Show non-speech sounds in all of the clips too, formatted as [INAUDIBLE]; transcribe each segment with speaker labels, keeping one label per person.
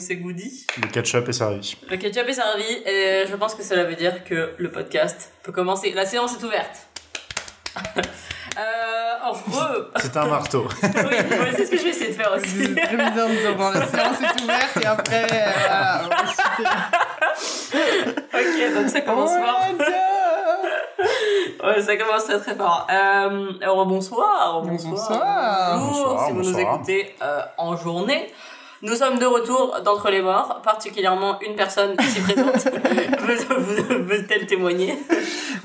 Speaker 1: donc c'est goody.
Speaker 2: Le ketchup est servi.
Speaker 1: Le ketchup est servi et je pense que cela veut dire que le podcast peut commencer. La séance est ouverte. [LAUGHS] euh, en gros... [LAUGHS]
Speaker 2: C'est un marteau. [LAUGHS]
Speaker 1: oui, c'est ce que je vais essayer de faire aussi.
Speaker 3: C'est très bizarre de bon, la séance est ouverte et après, euh, voilà.
Speaker 1: ok, donc ça commence fort. Ouais, ça commence très très fort. Euh, alors, bonsoir, bonsoir,
Speaker 3: Bonsoir.
Speaker 1: bonjour,
Speaker 2: Bonsoir,
Speaker 1: si vous nous
Speaker 2: bonsoir.
Speaker 1: écoutez euh, en journée. Nous sommes de retour d'entre les morts, particulièrement une personne ici présente [LAUGHS] veut- veut- veut-elle témoigner?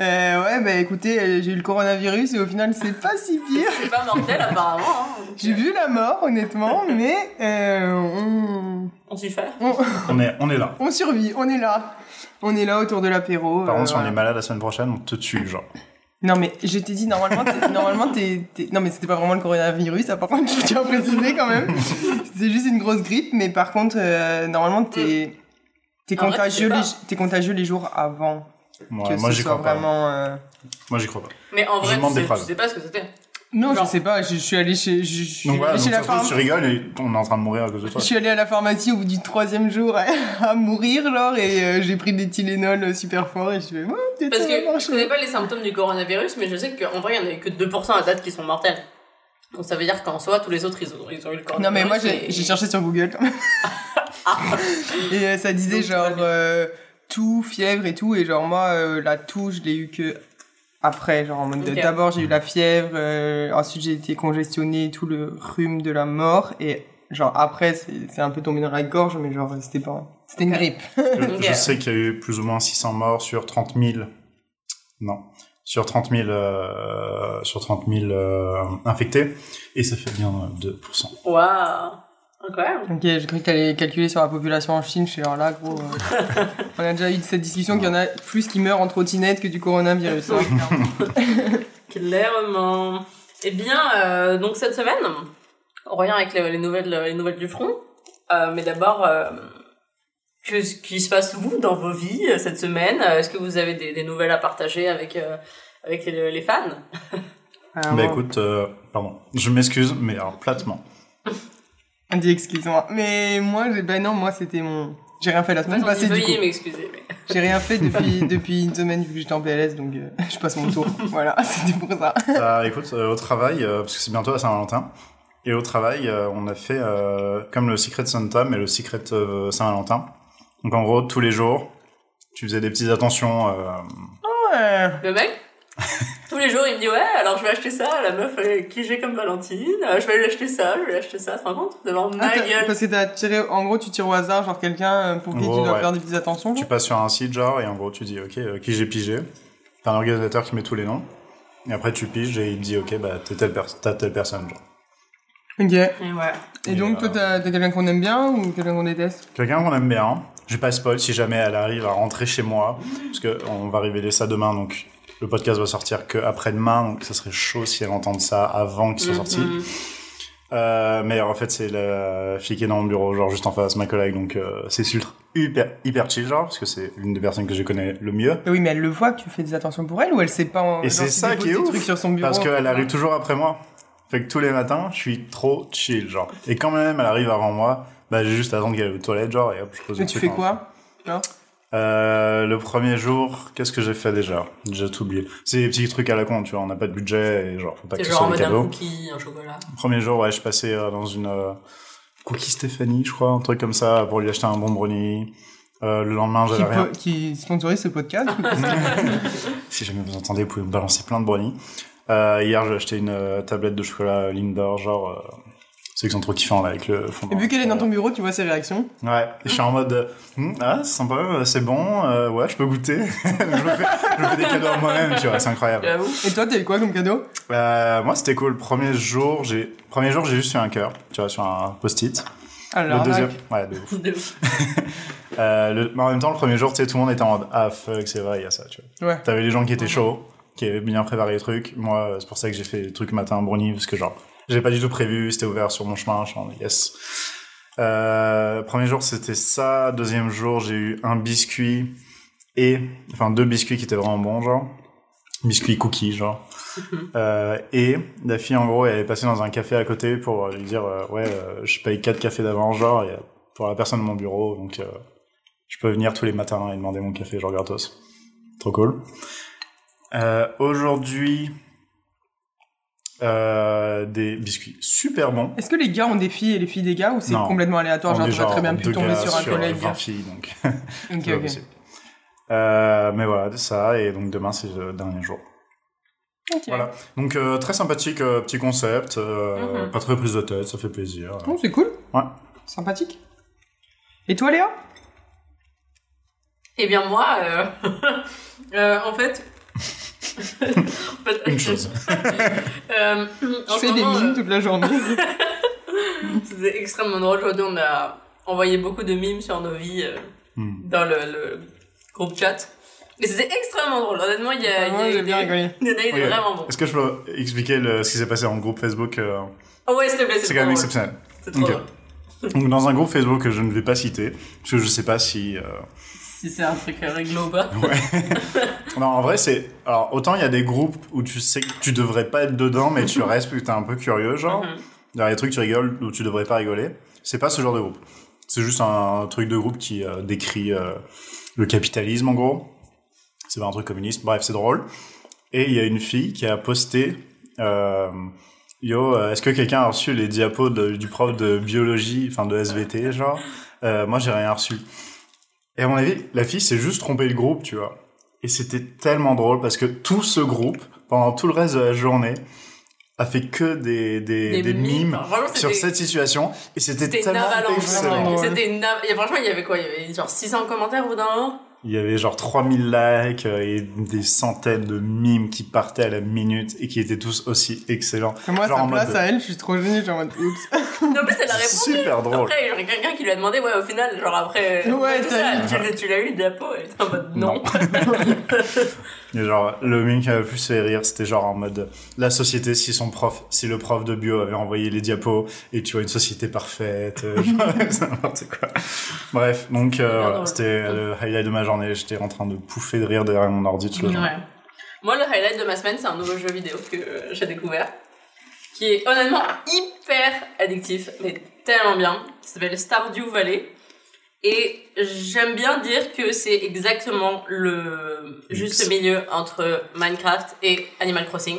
Speaker 3: Euh, ouais, bah écoutez, euh, j'ai eu le coronavirus et au final, c'est pas si pire.
Speaker 1: C'est pas mortel apparemment. Hein. [LAUGHS]
Speaker 3: J'ai vu la mort, honnêtement, mais euh, on,
Speaker 1: On s'y fait?
Speaker 3: on,
Speaker 2: On est, on est là.
Speaker 3: on survit, on est là. On est là autour de l'apéro.
Speaker 2: Par
Speaker 3: euh,
Speaker 2: contre, si on
Speaker 3: voilà.
Speaker 2: est malade la semaine prochaine, on te tue, genre.
Speaker 3: Non, mais je t'ai dit, normalement, t'es- [LAUGHS] normalement t'es, t'es- Non, mais c'était pas vraiment le coronavirus, ça, par contre, je tiens à préciser quand même. C'était juste une grosse grippe, mais par contre, euh, normalement, t'es. T'es
Speaker 1: vrai,
Speaker 3: contagieux, les,
Speaker 1: pas.
Speaker 3: t'es contagieux les jours avant
Speaker 2: Moi,
Speaker 3: que
Speaker 2: moi
Speaker 3: ce
Speaker 2: j'y
Speaker 3: soit
Speaker 2: crois pas.
Speaker 3: vraiment. euh,
Speaker 2: Moi, j'y crois pas.
Speaker 1: Mais en
Speaker 2: Je
Speaker 1: vrai, tu sais,
Speaker 2: preuves.
Speaker 1: tu sais pas ce que c'était.
Speaker 3: Non,
Speaker 1: Genre.
Speaker 3: je sais pas, je, je suis allé chez, je, je suis
Speaker 2: Donc voilà,
Speaker 3: allé
Speaker 2: donc
Speaker 3: chez la
Speaker 2: ça se trouve,
Speaker 3: pharma-
Speaker 2: tu rigoles et on est en train de mourir à cause de
Speaker 3: Je suis allée à la pharmacie au bout du troisième jour à, mourir, genre, et euh, j'ai pris des Tylenol super forts et je fais, ouais, peut-être
Speaker 1: Parce que je connais pas les symptômes du coronavirus, mais je sais qu'en vrai, il y en a eu que 2% à date qui sont mortels. Donc ça veut dire qu'en soi, tous les autres, ils ont, ils ont eu le coronavirus.
Speaker 3: Non, mais moi, j'ai cherché sur Google [LAUGHS] et euh, ça disait
Speaker 1: Donc,
Speaker 3: genre euh, tout, fièvre et tout. Et genre, moi, euh, la toux, je l'ai eu que après. Genre, en mode de-
Speaker 1: Ok.
Speaker 3: d'abord, j'ai eu la fièvre, euh, ensuite, j'ai été congestionné, tout le rhume de la mort. Et genre, après, c'est un peu tombé dans la gorge, mais genre, c'était pas. C'était une grippe. [LAUGHS]
Speaker 2: Je, je sais qu'il y a eu plus ou moins 600 morts sur 30 000. Non. Sur 30 000, euh, sur 30 000 euh, infectés. Et ça fait bien euh, 2%.
Speaker 1: Waouh! Incroyable!
Speaker 3: Ok, j'ai cru que t'allais calculer sur la population en Chine. Je suis genre là, gros. euh, [LAUGHS] on a déjà eu cette discussion qu'il y en a plus qui meurent en trottinette que du coronavirus. hein. [LAUGHS]
Speaker 1: Clairement. Eh bien, euh, donc cette semaine, on revient avec les, les nouvelles, les nouvelles du front. Euh, mais d'abord, euh, qu'est-ce qui se passe vous dans vos vies cette semaine Est-ce que vous avez des, des nouvelles à partager avec, euh, avec les, les fans?
Speaker 3: Ah,
Speaker 2: bah écoute, euh, pardon, je m'excuse, mais alors platement. [LAUGHS]
Speaker 3: On dit excuse-moi. Mais moi, j'ai- ben non, moi c'était mon. J'ai rien fait la semaine passée du
Speaker 1: veuillez
Speaker 3: coup.
Speaker 1: m'excuser. Mais...
Speaker 3: J'ai rien fait [LAUGHS] depuis depuis une semaine vu que j'étais en PLS, donc euh, [LAUGHS] je passe mon tour. [LAUGHS] voilà, c'était pour ça.
Speaker 2: Bah écoute, euh, au travail, euh, parce que c'est bientôt la Saint-Valentin, et au travail, euh, on a fait euh, comme le Secret Santa, mais le Secret euh, Saint-Valentin. Donc en gros, tous les jours, tu faisais des petites attentions. euh,
Speaker 3: Ouais.
Speaker 1: Le mec, tous les jours, il me dit Ouais, alors je vais acheter ça à la meuf qui j'ai comme Valentine. Euh, je vais lui acheter ça, je vais lui acheter ça. Tu te rends compte? Devant
Speaker 3: Ah,
Speaker 1: ma gueule.
Speaker 3: parce que t'as tiré, en gros, tu tires au hasard, genre quelqu'un euh, pour qui
Speaker 2: gros,
Speaker 3: tu dois
Speaker 2: ouais.
Speaker 3: faire des petites attentions.
Speaker 2: tu passes sur un site, genre, et en gros, tu dis, OK, euh, qui j'ai pigé. T'as un organisateur qui met tous les noms. Et après, tu piges et il te dit, OK, bah, t'es telle, pers- telle personne, genre.
Speaker 3: Ok.
Speaker 1: Et ouais.
Speaker 3: Et
Speaker 2: Et,
Speaker 3: donc,
Speaker 2: euh,
Speaker 3: toi, t'as t'as quelqu'un qu'on aime bien ou quelqu'un qu'on déteste?
Speaker 2: Quelqu'un qu'on aime bien. Je vais pas spoil si jamais elle arrive à rentrer chez moi. Parce que on va révéler ça demain, donc le podcast va sortir que après-demain. Donc ça serait chaud si elle entende ça avant qu'il soit sorti.
Speaker 1: Mhm.
Speaker 2: Euh, mais en fait, c'est la fille qui est dans mon bureau, genre juste en face, ma collègue. Donc euh, c'est super, hyper, hyper chill, genre, parce que c'est l'une des personnes que je connais le mieux.
Speaker 3: Oui, mais elle le voit que tu fais des attentions pour elle ou elle sait pas en-
Speaker 2: Et
Speaker 3: genre,
Speaker 2: c'est ça qui est
Speaker 3: des
Speaker 2: ouf,
Speaker 3: trucs sur son bureau
Speaker 2: Parce qu'elle arrive toujours après moi. Fait que tous les matins, je suis trop chill, genre. Et quand même elle arrive avant moi, bah j'ai juste à attendre qu'elle aille aux toilettes, genre, et hop, je pose
Speaker 3: Mais tu fais quoi
Speaker 2: Euh, le premier jour, qu'est-ce que j'ai fait déjà? J'ai déjà tout oublié. C'est des petits trucs à la con, tu vois, on n'a pas de budget et genre, faut pas que ce soit des
Speaker 1: mode un
Speaker 2: cadeaux.
Speaker 1: cookie, un chocolat.
Speaker 2: Premier jour, ouais, je passais euh, dans une euh, Cookie Stéphanie, je crois, un truc comme ça, pour lui acheter un bon brownie. Euh, le lendemain, j'avais rien.
Speaker 3: qui sponsorise ce podcast [LAUGHS] [LAUGHS]
Speaker 2: si jamais vous entendez, vous pouvez me balancer plein de brownies. Euh, hier, j'ai acheté une euh, tablette de chocolat Lindor, genre, euh, ceux qui sont trop kiffants là avec le fond.
Speaker 3: Et vu qu'elle est dans ton bureau, tu vois ses réactions.
Speaker 2: Ouais, et je suis en mode, euh, Hmm, ah, c'est sympa, euh, c'est bon, euh, ouais, je peux goûter. [LAUGHS] je, me fais, je me fais des cadeaux à moi-même, tu vois, c'est incroyable.
Speaker 3: Et toi, t'as eu quoi comme cadeau
Speaker 2: Euh, moi, c'était cool. Premier jour, j'ai, premier jour, j'ai juste eu un cœur, tu vois, sur un post-it.
Speaker 3: Alors,
Speaker 2: le deuxième, ouais, de ouf.
Speaker 1: De ouf. [LAUGHS]
Speaker 2: Euh, le, mais en même temps, le premier jour, tu sais, tout le monde était en mode, ah, fuck, c'est vrai, il y a ça, tu vois.
Speaker 3: Ouais.
Speaker 2: T'avais les gens qui étaient chauds, qui avaient bien préparé les trucs. Moi, euh, c'est pour ça que j'ai fait les trucs matin brownie, parce que genre, j'ai pas du tout prévu, c'était ouvert sur mon chemin, je suis en yes. Euh, premier jour, c'était ça. Deuxième jour, j'ai eu un biscuit et, enfin, deux biscuits qui étaient vraiment bons, genre. Biscuit cookie, genre. Euh, et la fille, en gros, elle est passée dans un café à côté pour lui dire, euh, ouais, je paye quatre cafés d'avance, genre, et pour la personne de mon bureau, donc je peux venir tous les matins et demander mon café genre gratos. Trop cool. Aujourd'hui, euh, des biscuits super bons.
Speaker 3: Est-ce que les gars ont des filles et les filles des gars ou c'est
Speaker 2: Non.
Speaker 3: complètement aléatoire
Speaker 2: On
Speaker 3: Genre,
Speaker 2: est
Speaker 3: tu aurais très bien pu tomber sur un collègue.
Speaker 2: 20 filles, donc [LAUGHS]
Speaker 3: Ok,
Speaker 2: c'est pas
Speaker 3: ok.
Speaker 2: possible. Euh, mais voilà, c'est ça, et donc demain c'est le dernier jour.
Speaker 3: Ok.
Speaker 2: Voilà. Donc euh, très sympathique, euh, petit concept, euh,
Speaker 1: Mhm.
Speaker 2: pas très prise de tête, ça fait plaisir.
Speaker 3: Oh, c'est cool.
Speaker 2: Ouais.
Speaker 3: Sympathique. Et toi, Léa?
Speaker 1: Eh bien moi, euh, [LAUGHS] euh, en fait... [LAUGHS]
Speaker 2: Une chose. [LAUGHS]
Speaker 1: Euh,
Speaker 3: Je
Speaker 1: en
Speaker 3: fais des mimes
Speaker 1: euh,
Speaker 3: toute la journée. [LAUGHS]
Speaker 1: C'était extrêmement drôle. Aujourd'hui, on a envoyé beaucoup de mimes sur nos vies euh,
Speaker 2: Hmm.
Speaker 1: dans le, le groupe chat. Et c'était extrêmement drôle. Honnêtement, il y a,
Speaker 3: Vraiment,
Speaker 1: il y a
Speaker 3: bien
Speaker 1: des-
Speaker 3: rigolé.
Speaker 1: il y en a eu des
Speaker 2: Ok.
Speaker 1: vraiment bons.
Speaker 2: Est-ce que je peux expliquer le- ce qui s'est passé en groupe Facebook euh,
Speaker 1: Oh ouais, s'il te plaît,
Speaker 2: C'est quand même
Speaker 1: drôle.
Speaker 2: exceptionnel.
Speaker 1: C'est trop drôle.
Speaker 2: Donc dans un groupe Facebook que je ne vais pas citer, parce que je sais pas si...
Speaker 1: Si c'est un truc euh, réglo ou pas. [LAUGHS]
Speaker 2: Non, en vrai, c'est... Alors, autant il y a des groupes où tu sais que tu devrais pas être dedans, mais tu restes parce que t'es un peu curieux, genre. Il y a des trucs tu rigoles où tu devrais pas rigoler. C'est pas ce genre de groupe. C'est juste un, truc de groupe qui euh, décrit euh, le capitalisme, en gros. C'est pas un truc communiste. Bref, c'est drôle. Et il y a une fille qui a posté... euh, Yo, est-ce que quelqu'un a reçu les diapos de- du prof de biologie, enfin de SVT, genre? Moi, j'ai rien reçu. Et à mon avis, la fille s'est juste trompée le groupe, tu vois. Et c'était tellement drôle parce que tout ce groupe, pendant tout le reste de la journée, a fait que des, des, des, mimes
Speaker 1: vraiment,
Speaker 2: sur cette situation. Et c'était tellement excellent.
Speaker 1: C'était une av- et franchement, il y avait quoi? Il y avait genre 600 commentaires au bout d'un moment?
Speaker 2: Il y avait genre 3000 likes euh, et des centaines de mimes qui partaient à la minute et qui étaient tous aussi excellents.
Speaker 3: Moi,
Speaker 2: Genre
Speaker 3: sa
Speaker 2: en mode-
Speaker 3: place à elle, je suis trop gênée, genre en mode oups. [LAUGHS]
Speaker 1: Non, mais c'est la
Speaker 2: C'est
Speaker 1: réponse.
Speaker 2: super drôle.
Speaker 1: Après, genre, quelqu'un qui lui a demandé, ouais, au final, genre après.
Speaker 3: Ouais,
Speaker 1: tout
Speaker 3: t'as
Speaker 1: ça, tu, tu l'as eu le diapo Elle était en mode non. [LAUGHS]
Speaker 2: Et genre, le meme qui m'a le plus fait rire, c'était genre en mode, la société, si son prof, si le prof de bio avait envoyé les diapos, et tu vois une société parfaite, euh, [LAUGHS] [LAUGHS] c'est n'importe quoi. Bref, donc, euh, c'était le highlight de ma journée, j'étais en train de pouffer de rire derrière mon ordi journée.
Speaker 1: Ouais. Moi, le highlight de ma semaine, c'est un nouveau jeu vidéo que j'ai découvert, qui est honnêtement hyper addictif, mais tellement bien. qui s'appelle Stardew Valley. Et j'aime bien dire que c'est exactement le juste milieu entre Minecraft et Animal Crossing.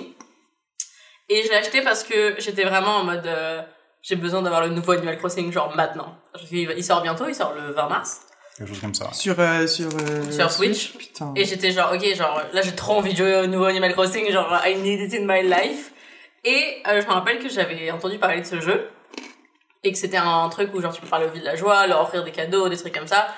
Speaker 1: Et je l'ai acheté parce que j'étais vraiment en mode euh, j'ai besoin d'avoir le nouveau Animal Crossing genre maintenant. Parce qu'il va- Il sort bientôt, il sort le 20 mars.
Speaker 2: Quelque chose comme ça.
Speaker 3: Sur, euh, sur, euh,
Speaker 1: Sur Switch.
Speaker 3: Putain.
Speaker 1: Et j'étais genre, ok, genre, là j'ai trop envie de jouer au nouveau Animal Crossing, genre, I need it in my life. Et euh, je me rappelle que j'avais entendu parler de ce jeu. Et que c'était un truc où, genre, tu peux parler aux villageois, leur offrir des cadeaux, des trucs comme ça.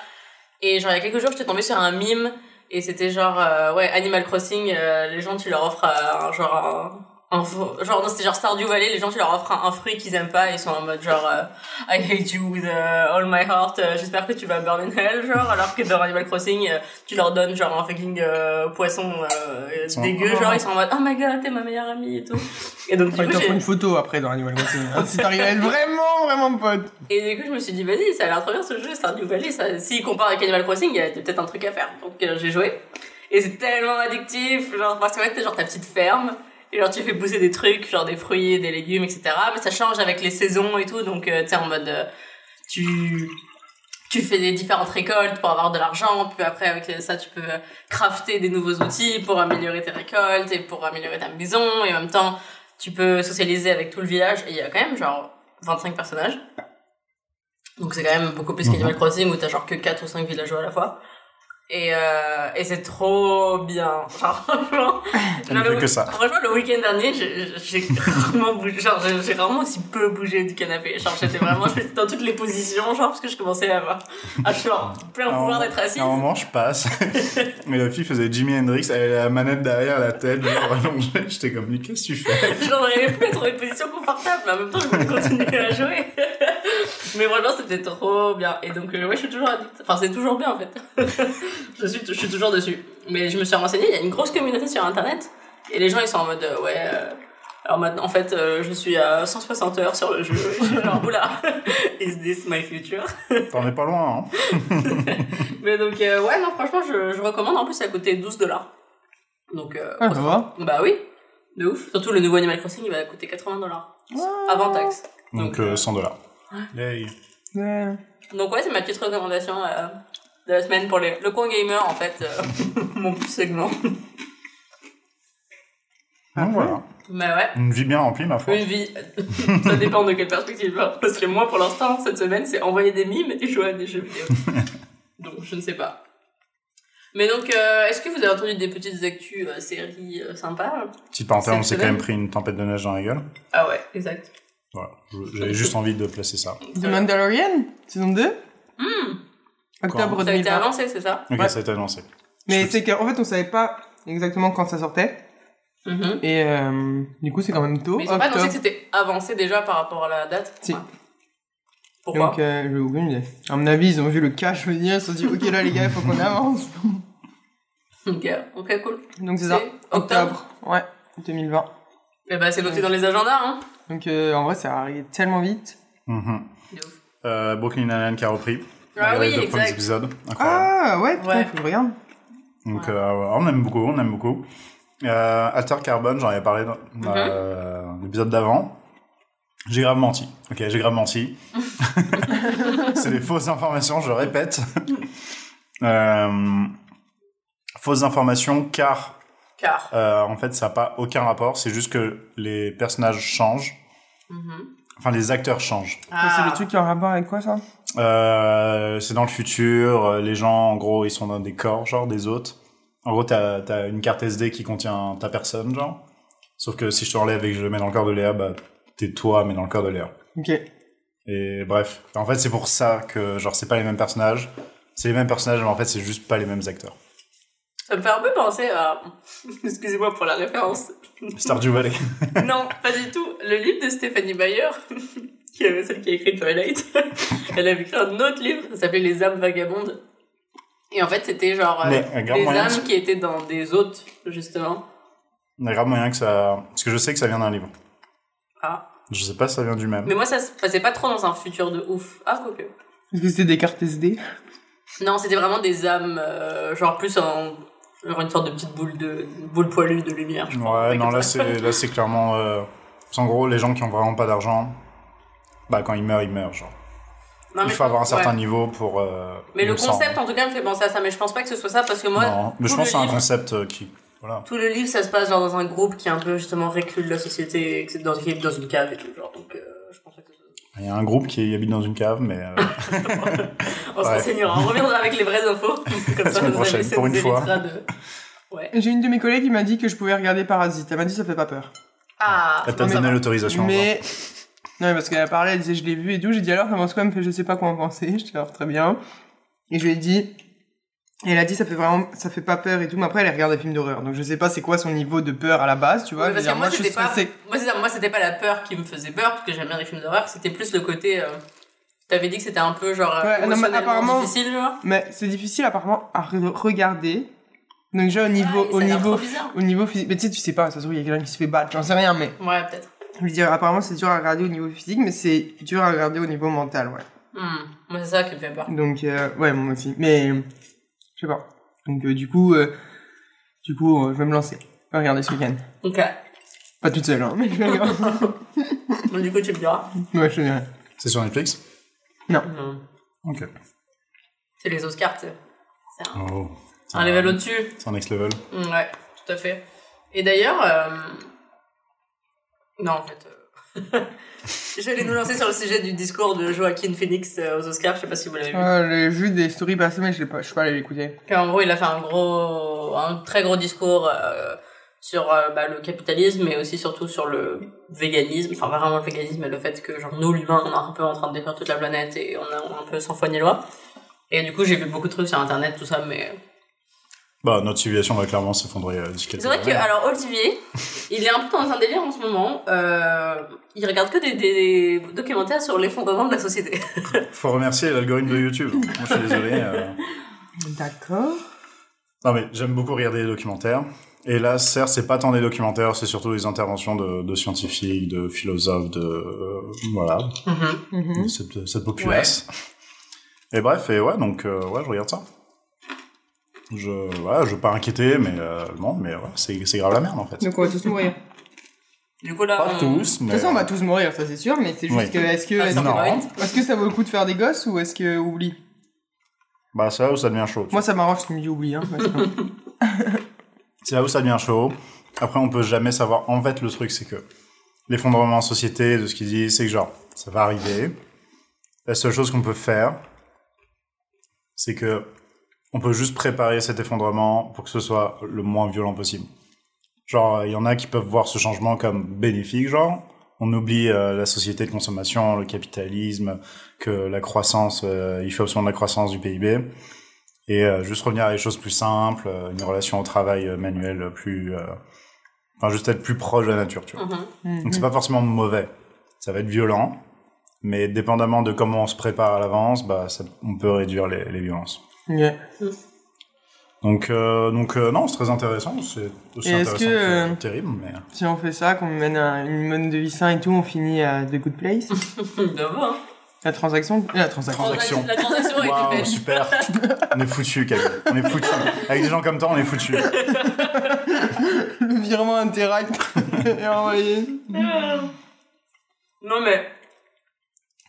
Speaker 1: Et genre, il y a quelques jours, j'étais tombée sur un mime. Et c'était genre, euh, ouais, Animal Crossing, euh, les gens, tu leur offres euh, un, genre, un, genre, non, c'était genre Stardew Valley, les gens, tu leur offres un, un fruit qu'ils aiment pas, et ils sont en mode genre, euh, I hate you with uh, all my heart, euh, j'espère que tu vas burn in hell, genre, alors que dans Animal Crossing, euh, tu leur donnes genre un fucking euh, poisson dégueu, genre, ils sont en mode, oh my god, t'es ma meilleure amie et tout. Et donc, du coup,
Speaker 3: une photo après dans Animal Crossing. hein, si t'arrives à être vraiment, vraiment pote.
Speaker 1: Et du coup, je me suis dit, vas-y, ça a l'air trop bien ce jeu, Stardew Valley. Ça, s'il compare avec Animal Crossing, il y a peut-être un truc à faire. Donc j'ai joué. Et c'est tellement addictif, genre, parce qu'en fait, t'as genre ta petite ferme. Et genre, tu fais pousser des trucs, genre des fruits, des légumes, etc. Mais ça change avec les saisons et tout. Donc, euh, tu sais, en mode, euh, tu, tu fais des différentes récoltes pour avoir de l'argent. Puis après, avec ça, tu peux euh, crafter des nouveaux outils pour améliorer tes récoltes et pour améliorer ta maison. Et en même temps, tu peux socialiser avec tout le village. Et il y a quand même, genre, 25 personnages. Donc c'est quand même beaucoup plus qu'Animal Crossing où t'as genre que 4 ou 5 villageois à la fois. Et, euh, et c'est trop bien. Genre, genre, le-
Speaker 2: que ça.
Speaker 1: Franchement, le week-end dernier, j'ai rarement bougé. Genre, j'ai rarement aussi peu bougé du canapé. Genre, j'étais vraiment [LAUGHS] j'étais dans toutes les positions, genre, parce que je commençais à avoir à genre, plein
Speaker 2: À
Speaker 1: pouvoir d'être assise.
Speaker 2: À un moment, je passe. [LAUGHS] Mais la fille faisait Jimi Hendrix, elle avait la manette derrière la tête, genre allongée. J'étais comme, mais qu'est-ce que tu fais?
Speaker 1: Genre, j'arrivais plus à trouver une position confortable, mais en même temps, je voulais continuer à jouer. [LAUGHS] mais vraiment, c'était trop bien. Et donc, euh, ouais, je suis toujours addict. Enfin, c'est toujours bien, en fait. Je, suis, je suis toujours dessus. Mais je me suis renseignée, il y a une grosse communauté sur Internet. Et les gens, ils sont en mode, euh, ouais... euh, alors maintenant, en fait, euh, je suis à 160 heures sur le jeu. Je suis genre, oula, [LAUGHS] is this my future? [LAUGHS]
Speaker 2: T'en es pas loin, hein [LAUGHS]
Speaker 1: Mais donc, euh, ouais, non, franchement, je, je recommande. En plus, ça a coûté 12 dollars. Donc, euh,
Speaker 3: Ah, ça va.
Speaker 1: bah oui, de ouf. Surtout le nouveau Animal Crossing, il va coûter 80 dollars. Avant taxe.
Speaker 2: Donc
Speaker 1: Donc,
Speaker 2: euh,
Speaker 1: euh,
Speaker 2: 100 dollars.
Speaker 3: Ouais.
Speaker 1: Donc ouais, c'est ma petite recommandation euh, de la semaine pour les... le coin gamer, en fait, euh, [LAUGHS] mon petit segment.
Speaker 2: Donc voilà.
Speaker 1: Mais ouais,
Speaker 2: Une vie bien remplie, ma foi.
Speaker 1: une vie, [LAUGHS] ça dépend de quelle perspective. hein. Parce que moi, pour l'instant, cette semaine, c'est envoyer des mimes et jouer à des jeux vidéo. [LAUGHS] donc je ne sais pas. Mais donc, euh, est-ce que vous avez entendu des petites actus euh, séries euh, sympas
Speaker 2: Petite parenthèse, on s'est quand même pris une tempête de neige dans la gueule.
Speaker 1: Ah ouais, exact.
Speaker 2: Voilà. J'avais juste envie de placer ça.
Speaker 3: The Mandalorian, saison 2
Speaker 1: Hmm,
Speaker 3: Octobre
Speaker 1: ça a été
Speaker 3: 2020.
Speaker 1: avancé, c'est ça?
Speaker 2: Ok,
Speaker 3: Ouais.
Speaker 2: ça a été annoncé.
Speaker 3: Mais
Speaker 2: Je-
Speaker 3: c'est qu'en fait, on savait pas exactement quand ça sortait.
Speaker 1: Mhm.
Speaker 3: Et euh, du coup, c'est quand même tôt.
Speaker 1: Mais ils ont pas annoncé que c'était avancé déjà par rapport à la date
Speaker 3: Si.
Speaker 1: Ouais. Pourquoi
Speaker 3: Donc, euh, j'ai aucune idée. À mon avis, ils ont vu le cash venir, ils se sont dit, ok, là, les gars, il faut qu'on avance. [LAUGHS]
Speaker 1: Ok, ok, cool.
Speaker 3: Donc, c'est ça.
Speaker 1: C'est octobre.
Speaker 3: Ouais, 2020.
Speaker 1: Et bah, c'est noté dans les agendas, hein.
Speaker 3: Donc, euh, en vrai, ça arrive tellement vite.
Speaker 1: Ouf.
Speaker 2: Euh, Brooklyn Nine-Nine qui a repris.
Speaker 1: Ah oui,
Speaker 2: les deux premiers épisodes. Incroyable.
Speaker 3: Ah, ouais, putain,
Speaker 1: Ouais.
Speaker 3: faut que je regarde.
Speaker 2: Donc,
Speaker 1: Ouais.
Speaker 2: euh, on aime beaucoup, on aime beaucoup. Euh, Alter Carbone, j'en avais parlé dans
Speaker 1: Mhm.
Speaker 2: euh, l'épisode d'avant. J'ai grave menti. Ok, j'ai grave menti. [LAUGHS] c'est des fausses informations, je répète. Euh, fausses informations car
Speaker 1: Car.
Speaker 2: euh, en fait ça n'a pas aucun rapport, c'est juste que les personnages changent,
Speaker 1: Mhm.
Speaker 2: Enfin les acteurs changent.
Speaker 1: Ah.
Speaker 3: C'est le truc qui a un rapport avec quoi, ça?
Speaker 2: Euh, c'est dans le futur, euh, les gens en gros ils sont dans des corps, genre des hôtes. En gros t'as as une carte SD qui contient ta personne, genre. Sauf que si je te et que je le mets dans le corps de Léa, bah t'es toi mais dans le corps de Léa.
Speaker 3: Ok.
Speaker 2: Et bref, en fait c'est pour ça que genre c'est pas les mêmes personnages. C'est les mêmes personnages mais en fait c'est juste pas les mêmes acteurs.
Speaker 1: Ça me fait un peu penser à. [LAUGHS] Excusez-moi pour la référence.
Speaker 2: Stardew Valley. [LAUGHS]
Speaker 1: non, pas du tout. Le livre de Stéphanie Bayer, [LAUGHS] qui est celle qui a écrit Twilight, elle avait écrit un autre livre, ça s'appelait Les âmes vagabondes. Et en fait, c'était genre euh, des âmes
Speaker 2: que-
Speaker 1: qui étaient dans des hôtes, justement.
Speaker 2: Il y a grave moyen que ça... Parce que je sais que ça vient d'un livre.
Speaker 1: Ah.
Speaker 2: Je sais pas si ça vient du même.
Speaker 1: Mais moi, ça se passait pas trop dans un futur de ouf. Ah, quoique.
Speaker 3: Est-ce que c'était des cartes SD
Speaker 1: Non, c'était vraiment des âmes, euh, genre plus en. Genre une sorte de petite boule de boule poilue de lumière, je.
Speaker 2: Ouais, non, là c'est, [LAUGHS] là c'est clairement. Euh... En gros, les gens qui ont vraiment pas d'argent, bah quand ils meurent, ils meurent, genre.
Speaker 1: Non,
Speaker 2: Il faut avoir un
Speaker 1: ouais.
Speaker 2: certain niveau pour. Euh,
Speaker 1: Mais le concept, en tout cas, me fait penser à ça. Mais je pense pas que ce soit ça parce que moi,
Speaker 2: non, mais je pense que c'est un concept euh, qui. Voilà.
Speaker 1: tout le livre, ça se passe genre dans un groupe qui est un peu justement reclus de la société, dans, est dans une cave et tout, genre. Donc, euh, je pense pas que ce soit
Speaker 2: Il y a un groupe qui habite dans une cave, mais. euh, [LAUGHS]
Speaker 1: On se renseignera, on reviendra avec les vraies infos. [LAUGHS] Comme ça, vous
Speaker 2: prochaine,
Speaker 1: avez, ça
Speaker 2: pour
Speaker 1: nous
Speaker 2: une fois.
Speaker 1: de. Ouais.
Speaker 3: J'ai une de mes collègues qui m'a dit que je pouvais regarder Parasite. Elle m'a dit ça fait pas peur.
Speaker 1: Ah,
Speaker 2: Elle t'a
Speaker 1: ça
Speaker 2: donné l'autorisation.
Speaker 3: Mais. Non, mais parce qu'elle a parlé, elle disait je l'ai vu et tout. J'ai dit alors, comment quoi Elle me fait? Je sais pas quoi en penser. [LAUGHS] Je dis alors très bien. Et je lui ai dit. Et elle a dit ça fait vraiment. Ça fait pas peur et tout. Mais après, elle regarde des films d'horreur. Donc je sais pas c'est quoi son niveau de peur à la base, tu vois.
Speaker 1: Parce que moi, c'était pas,
Speaker 3: stressée.
Speaker 1: moi, c'est ça, moi, c'était pas la peur qui me faisait peur, parce que j'aime bien les films d'horreur, c'était plus le côté. Euh... T'avais dit que c'était un peu genre.
Speaker 3: Ouais, non, mais apparemment-
Speaker 1: difficile, genre.
Speaker 3: Mais c'est difficile apparemment à re- regarder. Donc déjà au niveau, au niveau, au niveau physique. Mais tu sais, tu sais pas, ça se trouve, il y a quelqu'un qui se fait battre, j'en sais rien, mais.
Speaker 1: Ouais, peut-être.
Speaker 3: Je veux dire, apparemment c'est dur à regarder au niveau physique, mais c'est dur à regarder au niveau mental, ouais.
Speaker 1: Hmm. Moi, c'est ça qui me fait peur.
Speaker 3: Donc, euh, ouais, moi aussi. Mais, je sais pas. Donc, euh, du coup, euh, du coup, euh, je vais me lancer. Je vais regarder ce week-end.
Speaker 1: Ok.
Speaker 3: Pas toute seule, hein, mais je vais regarder. [LAUGHS]
Speaker 1: Donc, du coup, tu me diras.
Speaker 3: ouais, je te dirai.
Speaker 2: C'est sur Netflix?
Speaker 1: Hmm.
Speaker 2: Ok.
Speaker 1: C'est les Oscars, tu sais. C'est un,
Speaker 2: Oh.
Speaker 1: un level au-dessus.
Speaker 2: C'est un next level.
Speaker 1: Mm, Ouais, tout à fait. Et d'ailleurs, euh... non, en fait, euh... [LAUGHS] j'allais nous lancer sur le sujet du discours de Joaquin Phoenix euh, aux Oscars. Je sais pas si vous l'avez vu.
Speaker 3: Euh, j'ai vu des stories passer, mais je pas, suis pas allé l'écouter.
Speaker 1: En gros, il a fait un gros, un très gros discours euh, sur euh, bah, le capitalisme, mais aussi surtout sur le véganisme. Enfin, vraiment le véganisme, mais le fait que genre nous, l'humain, on est un peu en train de détruire toute la planète et on est un peu sans foi ni loi. Et du coup, j'ai vu beaucoup de trucs sur Internet, tout ça, mais
Speaker 2: Bah, notre civilisation va clairement s'effondrer euh, d'ici quelques
Speaker 1: C'est vrai que, alors, Olivier, il est un peu dans un délire en ce moment. Euh, il regarde que des, des documentaires sur l'effondrement de la société. [LAUGHS]
Speaker 2: Faut remercier l'algorithme de YouTube. Moi, je suis désolé. euh.
Speaker 3: D'accord.
Speaker 2: Non, mais j'aime beaucoup regarder les documentaires. Et là, certes, c'est pas tant des documentaires, c'est surtout des interventions de, de scientifiques, de philosophes, de euh, voilà,
Speaker 3: Mhm.
Speaker 2: de cette, cette populace. Et bref, et ouais, donc euh, ouais, je regarde ça. Je, voilà, je veux pas inquiéter, mais euh, non, mais ouais, c'est c'est grave la merde en fait.
Speaker 3: Donc on va tous mourir.
Speaker 1: Du coup, là.
Speaker 2: Pas
Speaker 1: on-
Speaker 2: tous,
Speaker 3: De
Speaker 2: mais.
Speaker 3: toute façon, on va tous mourir, ça c'est sûr, mais c'est juste
Speaker 2: Oui.
Speaker 3: que est-ce que,
Speaker 1: Ah,
Speaker 3: est-ce
Speaker 1: ça
Speaker 3: que, est-ce que ça vaut le coup de faire des gosses ou est-ce que oublie?
Speaker 2: Bah, c'est là où ça devient chaud. tu
Speaker 3: Moi ça m'arrange si tu me dis oublie, hein. parce que- [LAUGHS]
Speaker 2: C'est là où ça devient chaud. Après, on peut jamais savoir. En fait, le truc, c'est que l'effondrement en société, de ce qu'ils disent, c'est que genre, ça va arriver. La seule chose qu'on peut faire, c'est que on peut juste préparer cet effondrement pour que ce soit le moins violent possible. Genre, il y en a qui peuvent voir ce changement comme bénéfique, genre. On oublie euh, la société de consommation, le capitalisme, que la croissance, euh, il fait absolument de la croissance du PIB et euh, juste revenir à des choses plus simples, euh, une relation au travail euh, manuel plus, euh, enfin juste être plus proche de la nature, tu vois.
Speaker 1: Mhm.
Speaker 2: Donc c'est pas forcément mauvais, ça va être violent, mais dépendamment de comment on se prépare à l'avance, bah ça- on peut réduire les, les violences. Donc euh, donc euh, non, c'est très intéressant, c'est aussi intéressant
Speaker 3: que,
Speaker 2: que,
Speaker 3: euh,
Speaker 2: terrible, mais
Speaker 3: Si on fait ça, qu'on mène un- une mode de vie sain et tout, on finit à The Good Place. [LAUGHS]
Speaker 1: Bravo, hein.
Speaker 3: La transaction, la transaction.
Speaker 2: Transaction.
Speaker 1: La transaction a été
Speaker 2: Waouh,
Speaker 1: faite.
Speaker 2: super, [LAUGHS] on est foutu, Camille, on est foutu. Avec des gens comme toi, on est foutu. [LAUGHS]
Speaker 3: Le virement Interact est envoyé.
Speaker 1: Non mais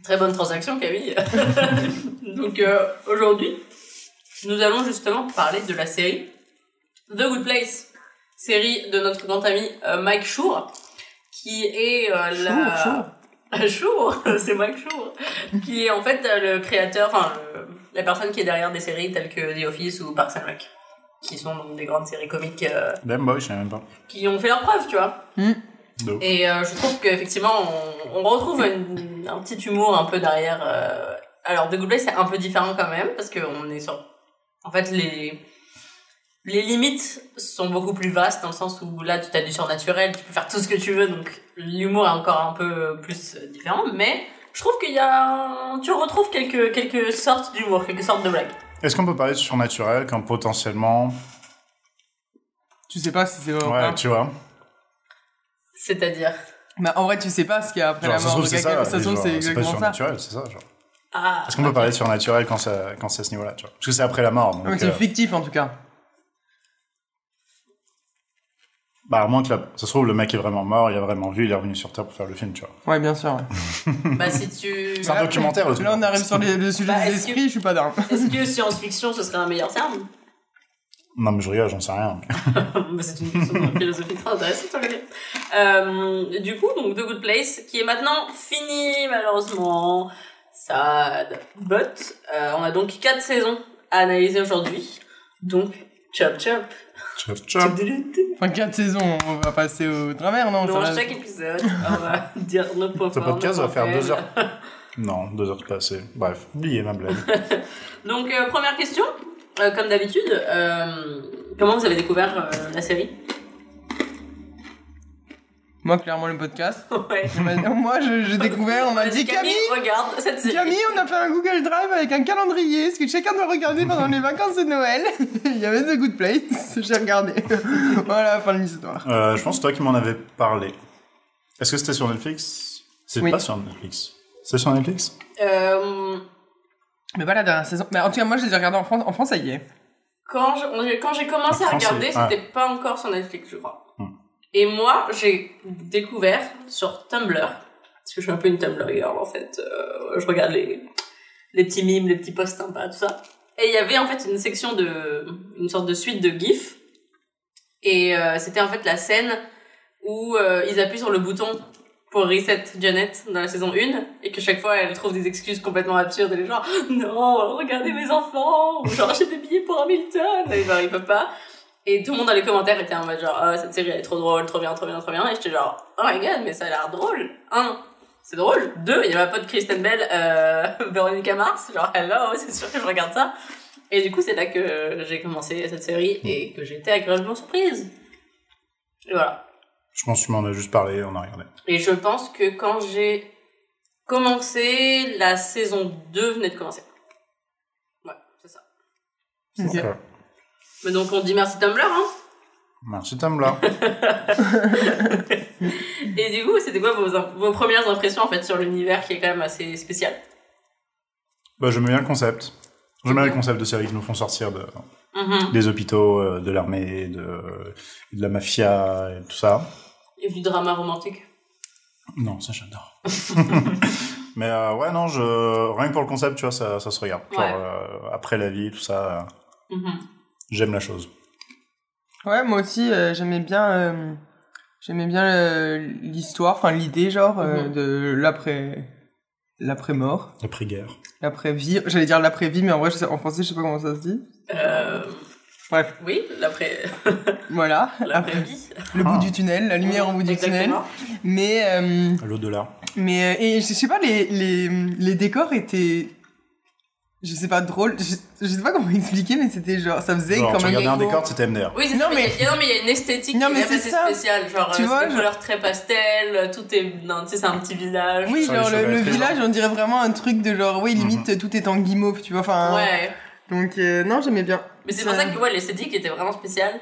Speaker 1: très bonne transaction Camille. Donc euh, aujourd'hui, nous allons justement parler de la série The Good Place, série de notre grand ami euh, Mike Schur, qui est euh, la Schur, [LAUGHS] c'est Mike Schur, qui est en fait euh, le créateur, enfin le- la personne qui est derrière des séries telles que The Office ou Parks and Rec, qui sont donc des grandes séries comiques euh,
Speaker 2: Damn boy, je sais même pas.
Speaker 1: qui ont fait leur preuve, tu vois.
Speaker 2: Ouf.
Speaker 1: Et euh, je trouve qu'effectivement, on, on retrouve une- un petit humour un peu derrière. euh, Alors, The Good Place, c'est un peu différent quand même, parce qu'on est sur. En fait, les. Les limites sont beaucoup plus vastes dans le sens où là tu as du surnaturel, tu peux faire tout ce que tu veux, donc l'humour est encore un peu plus différent, mais je trouve qu'il y a. Tu retrouves quelques, quelques sortes d'humour, quelques sortes de blagues.
Speaker 2: Est-ce qu'on peut parler de surnaturel quand potentiellement,
Speaker 3: Tu sais pas si c'est vrai ou
Speaker 2: ouais, tu vois,
Speaker 1: C'est-à-dire.
Speaker 3: Bah, en vrai, tu sais pas ce qu'il y a après
Speaker 2: genre,
Speaker 3: la
Speaker 2: ça se
Speaker 3: mort
Speaker 2: trouve
Speaker 3: de
Speaker 2: c'est
Speaker 3: quelqu'un.
Speaker 2: ça,
Speaker 3: Ça se
Speaker 2: et
Speaker 3: trouve,
Speaker 2: genre,
Speaker 3: c'est
Speaker 2: c'est pas
Speaker 3: exactement ça.
Speaker 2: surnaturel, c'est ça, genre.
Speaker 1: Ah,
Speaker 2: Est-ce qu'on peut parler de surnaturel quand, ça, quand c'est à ce niveau-là, tu vois Parce que c'est après la mort, donc,
Speaker 3: c'est
Speaker 2: euh,
Speaker 3: fictif en tout cas.
Speaker 2: bah à moins que la- ça se trouve le mec est vraiment mort, il a vraiment vu, il est revenu sur Terre pour faire le film, tu vois.
Speaker 3: Ouais, bien sûr. ouais. [LAUGHS]
Speaker 1: bah si tu.
Speaker 2: C'est un documentaire, le truc.
Speaker 3: Là, on arrive sur les- le sujet
Speaker 1: Bah,
Speaker 3: des
Speaker 1: est-ce que-
Speaker 3: esprits, je suis pas dingue.
Speaker 1: Est-ce que science-fiction ce serait un meilleur terme?
Speaker 2: Non mais je rigole, j'en sais rien.
Speaker 1: Mais [LAUGHS] c'est une question de philosophie très intéressante. Euh, du coup, donc The Good Place, qui est maintenant fini, malheureusement. Sad. But, euh, on a donc quatre saisons à analyser aujourd'hui. Donc, chop chop.
Speaker 2: Chop chop. [LAUGHS]
Speaker 3: Enfin, 4 saisons, on va passer au travers, non
Speaker 1: Dans chaque épisode, on va [LAUGHS] dire nos points
Speaker 2: Ce podcast va faire
Speaker 1: points
Speaker 2: deux
Speaker 1: faibles.
Speaker 2: heures. [LAUGHS] Non, deux heures passées. Bref, oubliez ma blague.
Speaker 1: Donc, euh, première question. Euh, comme d'habitude, euh, comment vous avez découvert euh, la série?
Speaker 3: Moi, clairement, le podcast. [LAUGHS]
Speaker 1: Ouais.
Speaker 3: Moi, j'ai découvert, on m'a dit Camille,
Speaker 1: regarde cette série.
Speaker 3: Camille, on a fait un Google Drive avec un calendrier, ce que chacun doit regarder pendant les vacances de Noël. [LAUGHS] Il y avait The Good Place, [LAUGHS] j'ai regardé. voilà, fin de l'histoire.
Speaker 2: Euh, je pense que toi qui m'en avais parlé. Est-ce que c'était sur Netflix? C'est
Speaker 3: Oui.
Speaker 2: pas sur Netflix. C'est sur Netflix?
Speaker 1: Euh,
Speaker 3: Mais pas la dernière saison. Mais en tout cas, moi, je les ai regardés en France. En France, ça y est.
Speaker 1: Quand je- quand j'ai commencé
Speaker 2: En
Speaker 1: à regarder, c'était pas encore sur Netflix, je crois.
Speaker 2: Hmm.
Speaker 1: Et moi, j'ai découvert sur Tumblr, parce que je suis un peu une Tumblr girl en fait. euh, je regarde les, les petits mimes, les petits posts sympas, tout ça. Et il y avait en fait une section de. une sorte de suite de GIFs. Et euh, c'était en fait la scène où euh, ils appuient sur le bouton pour reset Janet dans la saison 1 et que chaque fois elle trouve des excuses complètement absurdes et les gens non regardez mes enfants ou genre j'ai des billets pour Hamilton et genre ils peuvent pas et tout le monde dans les commentaires était en mode genre ah cette série elle est trop drôle trop bien trop bien trop bien et j'étais genre oh my god mais ça a l'air drôle un c'est drôle deux il y a ma pote Kristen Bell euh, [LAUGHS] Veronica Mars genre hello c'est sûr que je regarde ça et du coup c'est là que j'ai commencé cette série et que j'ai été agréablement surprise et voilà
Speaker 2: Je pense que tu m'en as juste parlé, on a regardé.
Speaker 1: et je pense que quand j'ai commencé, la saison 2 venait de commencer. Ouais, c'est ça.
Speaker 3: Ok.
Speaker 2: Ok.
Speaker 1: Mais donc on dit merci Tumblr, hein
Speaker 2: Merci Tumblr. [LAUGHS]
Speaker 1: Et du coup, c'était quoi vos, vos premières impressions en fait sur l'univers qui est quand même assez spécial?
Speaker 2: Bah, j'aime bien le concept. J'aime bien le concept de séries qui nous font sortir de,
Speaker 1: Mhm.
Speaker 2: des hôpitaux, euh, de l'armée, de, de la mafia et tout ça.
Speaker 1: Et du drama romantique?
Speaker 2: Non, ça j'adore. [LAUGHS] Mais euh, ouais, non, je... rien que pour le concept, tu vois, ça, ça se regarde. Genre,
Speaker 1: Ouais.
Speaker 2: euh, après la vie, tout ça,
Speaker 1: Mhm.
Speaker 2: J'aime la chose.
Speaker 3: Ouais, moi aussi, euh, j'aimais bien, euh, j'aimais bien euh, l'histoire, enfin l'idée, genre, euh,
Speaker 1: Mhm.
Speaker 3: de l'après, l'après-mort,
Speaker 2: L'après-guerre.
Speaker 3: l'après-vie. J'allais dire l'après-vie, mais en vrai, je sais- en français, je sais pas comment ça se dit.
Speaker 1: Euh,
Speaker 3: Bref,
Speaker 1: oui, l'après, [LAUGHS]
Speaker 3: voilà.
Speaker 1: l'après-vie.
Speaker 3: Le
Speaker 2: Ah.
Speaker 3: bout du tunnel, la lumière au bout du tunnel.
Speaker 1: Exactement.
Speaker 3: Mais, euh,
Speaker 2: L'au-delà.
Speaker 3: mais, et je sais pas, les, les, les décors étaient, je sais pas, drôles. Je, je sais pas comment expliquer, mais c'était genre, ça faisait
Speaker 2: Genre,
Speaker 3: comme
Speaker 2: tu
Speaker 3: un
Speaker 2: regardais un décor, c'était MDR.
Speaker 1: Oui, c'est
Speaker 3: Non,
Speaker 1: mais
Speaker 3: mais-
Speaker 1: il y a- non, mais il y a une esthétique
Speaker 3: Non,
Speaker 1: qui
Speaker 3: mais
Speaker 1: est assez
Speaker 3: ça.
Speaker 1: spéciale. Genre,
Speaker 3: Tu
Speaker 1: euh,
Speaker 3: vois,
Speaker 1: des
Speaker 3: je-
Speaker 1: couleurs très pastel, tout est. non, Tu sais, c'est un petit village.
Speaker 3: Oui, genre le, village, on dirait vraiment un truc de genre, oui, limite tout est en guimauve, tu vois. Enfin,
Speaker 1: Ouais.
Speaker 3: donc euh, non, j'aimais bien.
Speaker 1: Mais c'est pour ça que ouais, l'esthétique était vraiment spéciale.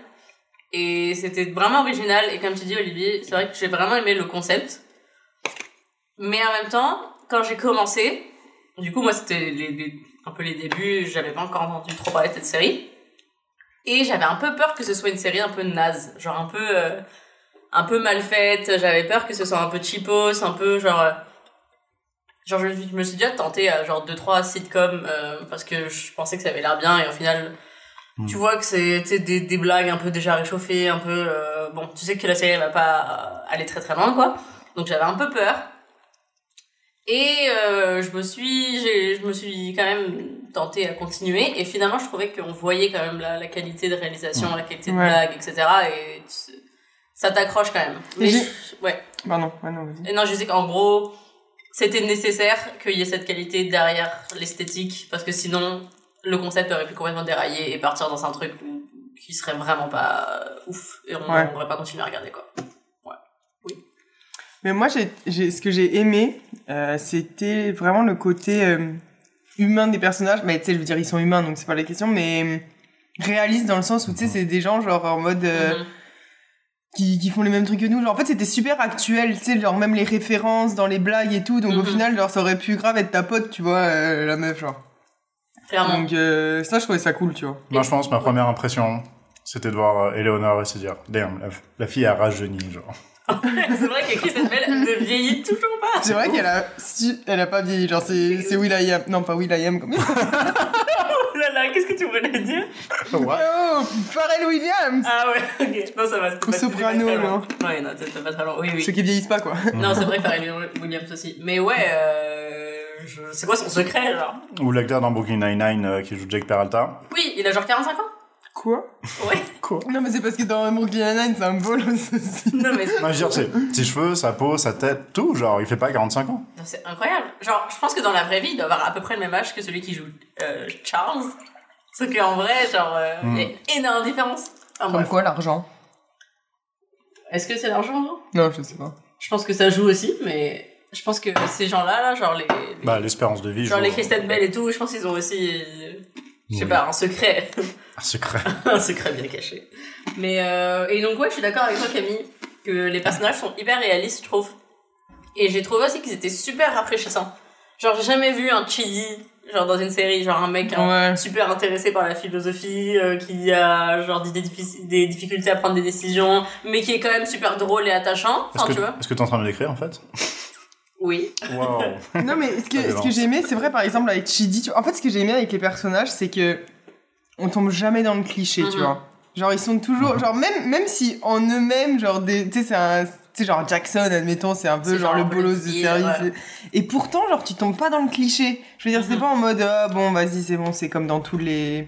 Speaker 1: Et c'était vraiment original. Et comme tu dis, Olivier, c'est vrai que j'ai vraiment aimé le concept. Mais en même temps, quand j'ai commencé, du coup, moi, c'était les, les- un peu les débuts, j'avais pas encore entendu trop parler de cette série. Et j'avais un peu peur que ce soit une série un peu naze. Genre un peu, euh, un peu mal faite. J'avais peur que ce soit un peu cheapos, un peu genre. euh, Genre, je, je me suis déjà tentée à genre 2-3 sitcoms euh, parce que je pensais que ça avait l'air bien et au final, tu vois que c'est des, des blagues un peu déjà réchauffées, un peu. bon, tu sais que la série elle va pas aller très très loin quoi. Donc j'avais un peu peur. Et euh, je me suis je me suis quand même tentée à continuer et finalement je trouvais qu'on voyait quand même la, la qualité de réalisation, la qualité de
Speaker 3: Ouais.
Speaker 1: blague, etc. Et tu- ça t'accroche quand même. Mais je- ouais.
Speaker 3: Pardon, ouais, non, vas-y.
Speaker 1: Et non, je sais qu'en gros, c'était nécessaire qu'il y ait cette qualité derrière l'esthétique, parce que sinon, le concept aurait pu complètement dérailler et partir dans un truc qui serait vraiment pas ouf, et on
Speaker 3: Ouais.
Speaker 1: n'aurait pas continué à regarder, quoi.
Speaker 3: Mais moi, j'ai, j'ai, ce que j'ai aimé, euh, c'était vraiment le côté euh, humain des personnages. Mais tu sais, je veux dire, ils sont humains, donc c'est pas la question, mais euh, réaliste dans le sens où, tu sais, c'est des gens, genre, en mode... euh,
Speaker 1: Mhm.
Speaker 3: qui, qui font les mêmes trucs que nous. Genre, en fait, c'était super actuel, tu sais, genre, même les références dans les blagues et tout. Donc, au
Speaker 1: Mhm.
Speaker 3: final, genre, ça aurait pu grave être ta pote, tu vois, euh, la meuf, genre.
Speaker 1: Clairement.
Speaker 3: Donc, euh, ça, je trouvais ça cool, tu vois.
Speaker 2: Moi, je pense, ma première impression, c'était de voir euh, Eleonore et se dire, damn, la, la fille a rajeuni, genre.
Speaker 1: C'est vrai que Kristen Bell ne vieillit toujours pas.
Speaker 3: C'est vrai qu'elle a, si, elle a pas vieilli, genre, c'est, c'est Will.i.am. Non, pas Will.i.am, comme
Speaker 1: Oh là là, qu'est-ce que tu voulais dire?
Speaker 2: Ouais.
Speaker 3: Oh, Pharrell Williams!
Speaker 1: Ah ouais, ok. Non, ça va, c'était
Speaker 3: Ou
Speaker 1: pas c'était
Speaker 3: Soprano,
Speaker 1: pas très loin.
Speaker 3: non.
Speaker 1: Ouais, non, c'était pas très loin. Oui, oui.
Speaker 3: Ceux qui vieillissent pas, quoi.
Speaker 1: Non, c'est vrai, Pharrell Williams aussi. Mais ouais, euh, je... c'est quoi son secret, genre?
Speaker 2: Ou l'acteur dans Brooklyn Nine-Nine euh, qui joue Jake Peralta.
Speaker 1: Oui, il a genre 45 ans
Speaker 3: Quoi?
Speaker 1: Ouais. [LAUGHS]
Speaker 2: Quoi
Speaker 3: Non, mais c'est parce que dans Brooklyn Nine-Nine, c'est un bolos aussi.
Speaker 1: Non, mais
Speaker 2: Non, je veux dire, c'est ses cheveux, sa peau, sa tête, tout, genre, il fait pas 45 ans.
Speaker 1: Non, C'est incroyable. Genre, je pense que dans la vraie vie, il doit avoir à peu près le même âge que celui qui joue euh, Charles. Sauf qu'en vrai, genre, euh, il y a énorme différence. Enfin,
Speaker 3: Comme
Speaker 1: bref.
Speaker 3: quoi, l'argent?
Speaker 1: Est-ce que c'est l'argent, non?
Speaker 3: Non, je sais pas.
Speaker 1: Je pense que ça joue aussi, mais je pense que ces gens-là, là, genre les, les-
Speaker 2: Bah, l'espérance de vie,
Speaker 1: genre
Speaker 2: joue,
Speaker 1: les
Speaker 2: euh,
Speaker 1: Kristen Bell et tout, je pense qu'ils ont aussi, euh, je sais
Speaker 2: Oui.
Speaker 1: pas, un secret.
Speaker 2: Un secret. [LAUGHS]
Speaker 1: un secret bien caché. Mais euh, et donc ouais, je suis d'accord avec toi Camille que les personnages sont hyper réalistes, je trouve. Et j'ai trouvé aussi qu'ils étaient super rafraîchissants. Genre j'ai jamais vu un chili genre dans une série, genre un mec hein,
Speaker 3: Ouais.
Speaker 1: super intéressé par la philosophie, euh, qui a genre des, diffi- des difficultés à prendre des décisions, mais qui est quand même super drôle et attachant. Enfin,
Speaker 2: que
Speaker 1: tu vois.
Speaker 2: est-ce que t'es en train de l'écrire, en fait?
Speaker 1: Oui.
Speaker 3: Non, mais ce que,
Speaker 2: Ça
Speaker 3: ce que
Speaker 2: dévance.
Speaker 3: j'ai aimé, c'est vrai, par exemple, avec Chidi, tu vois, en fait, ce que j'ai aimé avec les personnages, c'est que on tombe jamais dans le cliché, tu
Speaker 1: Mhm.
Speaker 3: vois. Genre, ils sont toujours, genre, même, même si en eux-mêmes, genre, des, tu sais, c'est un, tu sais, genre, Jackson, admettons, c'est un peu
Speaker 1: C'est
Speaker 3: genre
Speaker 1: genre
Speaker 3: le bolos de service.
Speaker 1: ouais.
Speaker 3: Et pourtant, genre, tu tombes pas dans le cliché. Je veux dire, c'est
Speaker 1: Mhm.
Speaker 3: pas en mode, ah, bon, vas-y, c'est bon, c'est comme dans tous les,